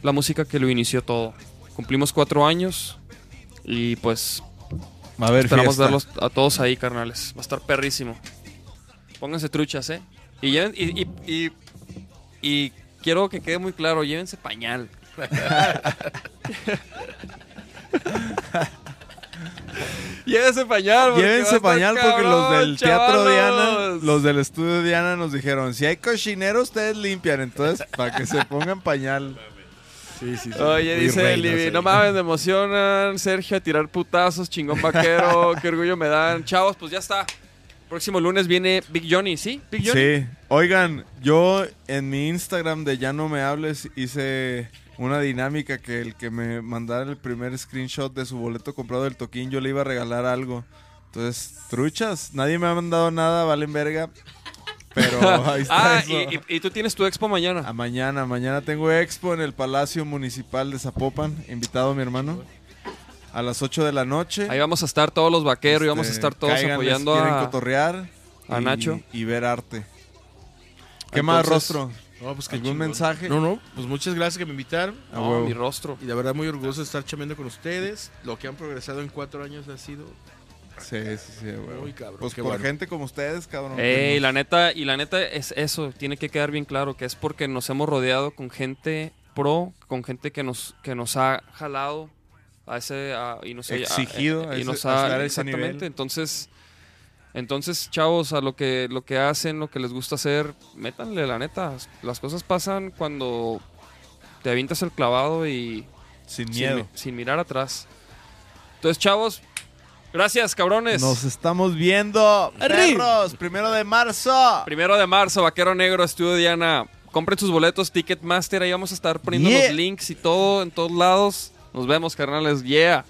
la música que lo inició todo. Cumplimos cuatro años y pues a haber Esperamos fiesta. verlos a todos ahí, carnales. Va a estar perrísimo. Pónganse truchas, ¿eh? Y, lleven- y, y, y- y quiero que quede muy claro, llévense pañal. (laughs) llévense pañal. porque Llévense pañal porque los del Teatro Diana, los del estudio Diana nos dijeron, si hay cochinero ustedes limpian, entonces para que se pongan pañal. Sí, sí, sí. Oye, Muy dice Libby, ahí. no mames, me emocionan. Sergio a tirar putazos, chingón vaquero, (laughs) qué orgullo me dan. Chavos, pues ya está. Próximo lunes viene Big Johnny, ¿sí? Big Johnny. Sí, oigan, yo en mi Instagram de Ya No Me Hables hice una dinámica que el que me mandara el primer screenshot de su boleto comprado del toquín, yo le iba a regalar algo. Entonces, truchas, nadie me ha mandado nada, valen verga. Pero (laughs) ahí está Ah, eso. y, y- y tú tienes tu expo mañana. A mañana, mañana tengo expo en el Palacio Municipal de Zapopan, invitado mi hermano. A las 8 de la noche. Ahí vamos a estar todos los vaqueros y vamos a Este, estar todos cáiganle si apoyando quieren a... cotorrear a y- Nacho. y ver arte. ¿Qué más, rostro? No, pues ¿Algún chingón. mensaje? No, no, pues muchas gracias que me invitaron. A No, huevo. mi rostro. Y la verdad muy orgulloso de estar chameando con ustedes. Lo que han progresado en cuatro años ha sido Sí, sí, sí, güey. muy cabrón. Pues Qué por bueno. gente como ustedes, cabrón. Ey, la neta, y la neta es eso, tiene que quedar bien claro, que es porque nos hemos rodeado con gente pro, con gente que nos, que nos ha jalado a ese a- y nos ha Exigido a y nos a a exactamente. nivel. Entonces, entonces, chavos, a lo que lo que hacen, lo que les gusta hacer, métanle la neta. Las cosas pasan cuando te avientas el clavado y sin miedo. mi- sin mirar atrás. Entonces, chavos, gracias, cabrones. Nos estamos viendo, perros, primero de marzo. Primero de marzo, Vaquero Negro, Estudio Diana. Compren sus boletos, Ticketmaster. Ahí vamos a estar poniendo Yeah. los links y todo en todos lados. Nos vemos, carnales. Yeah.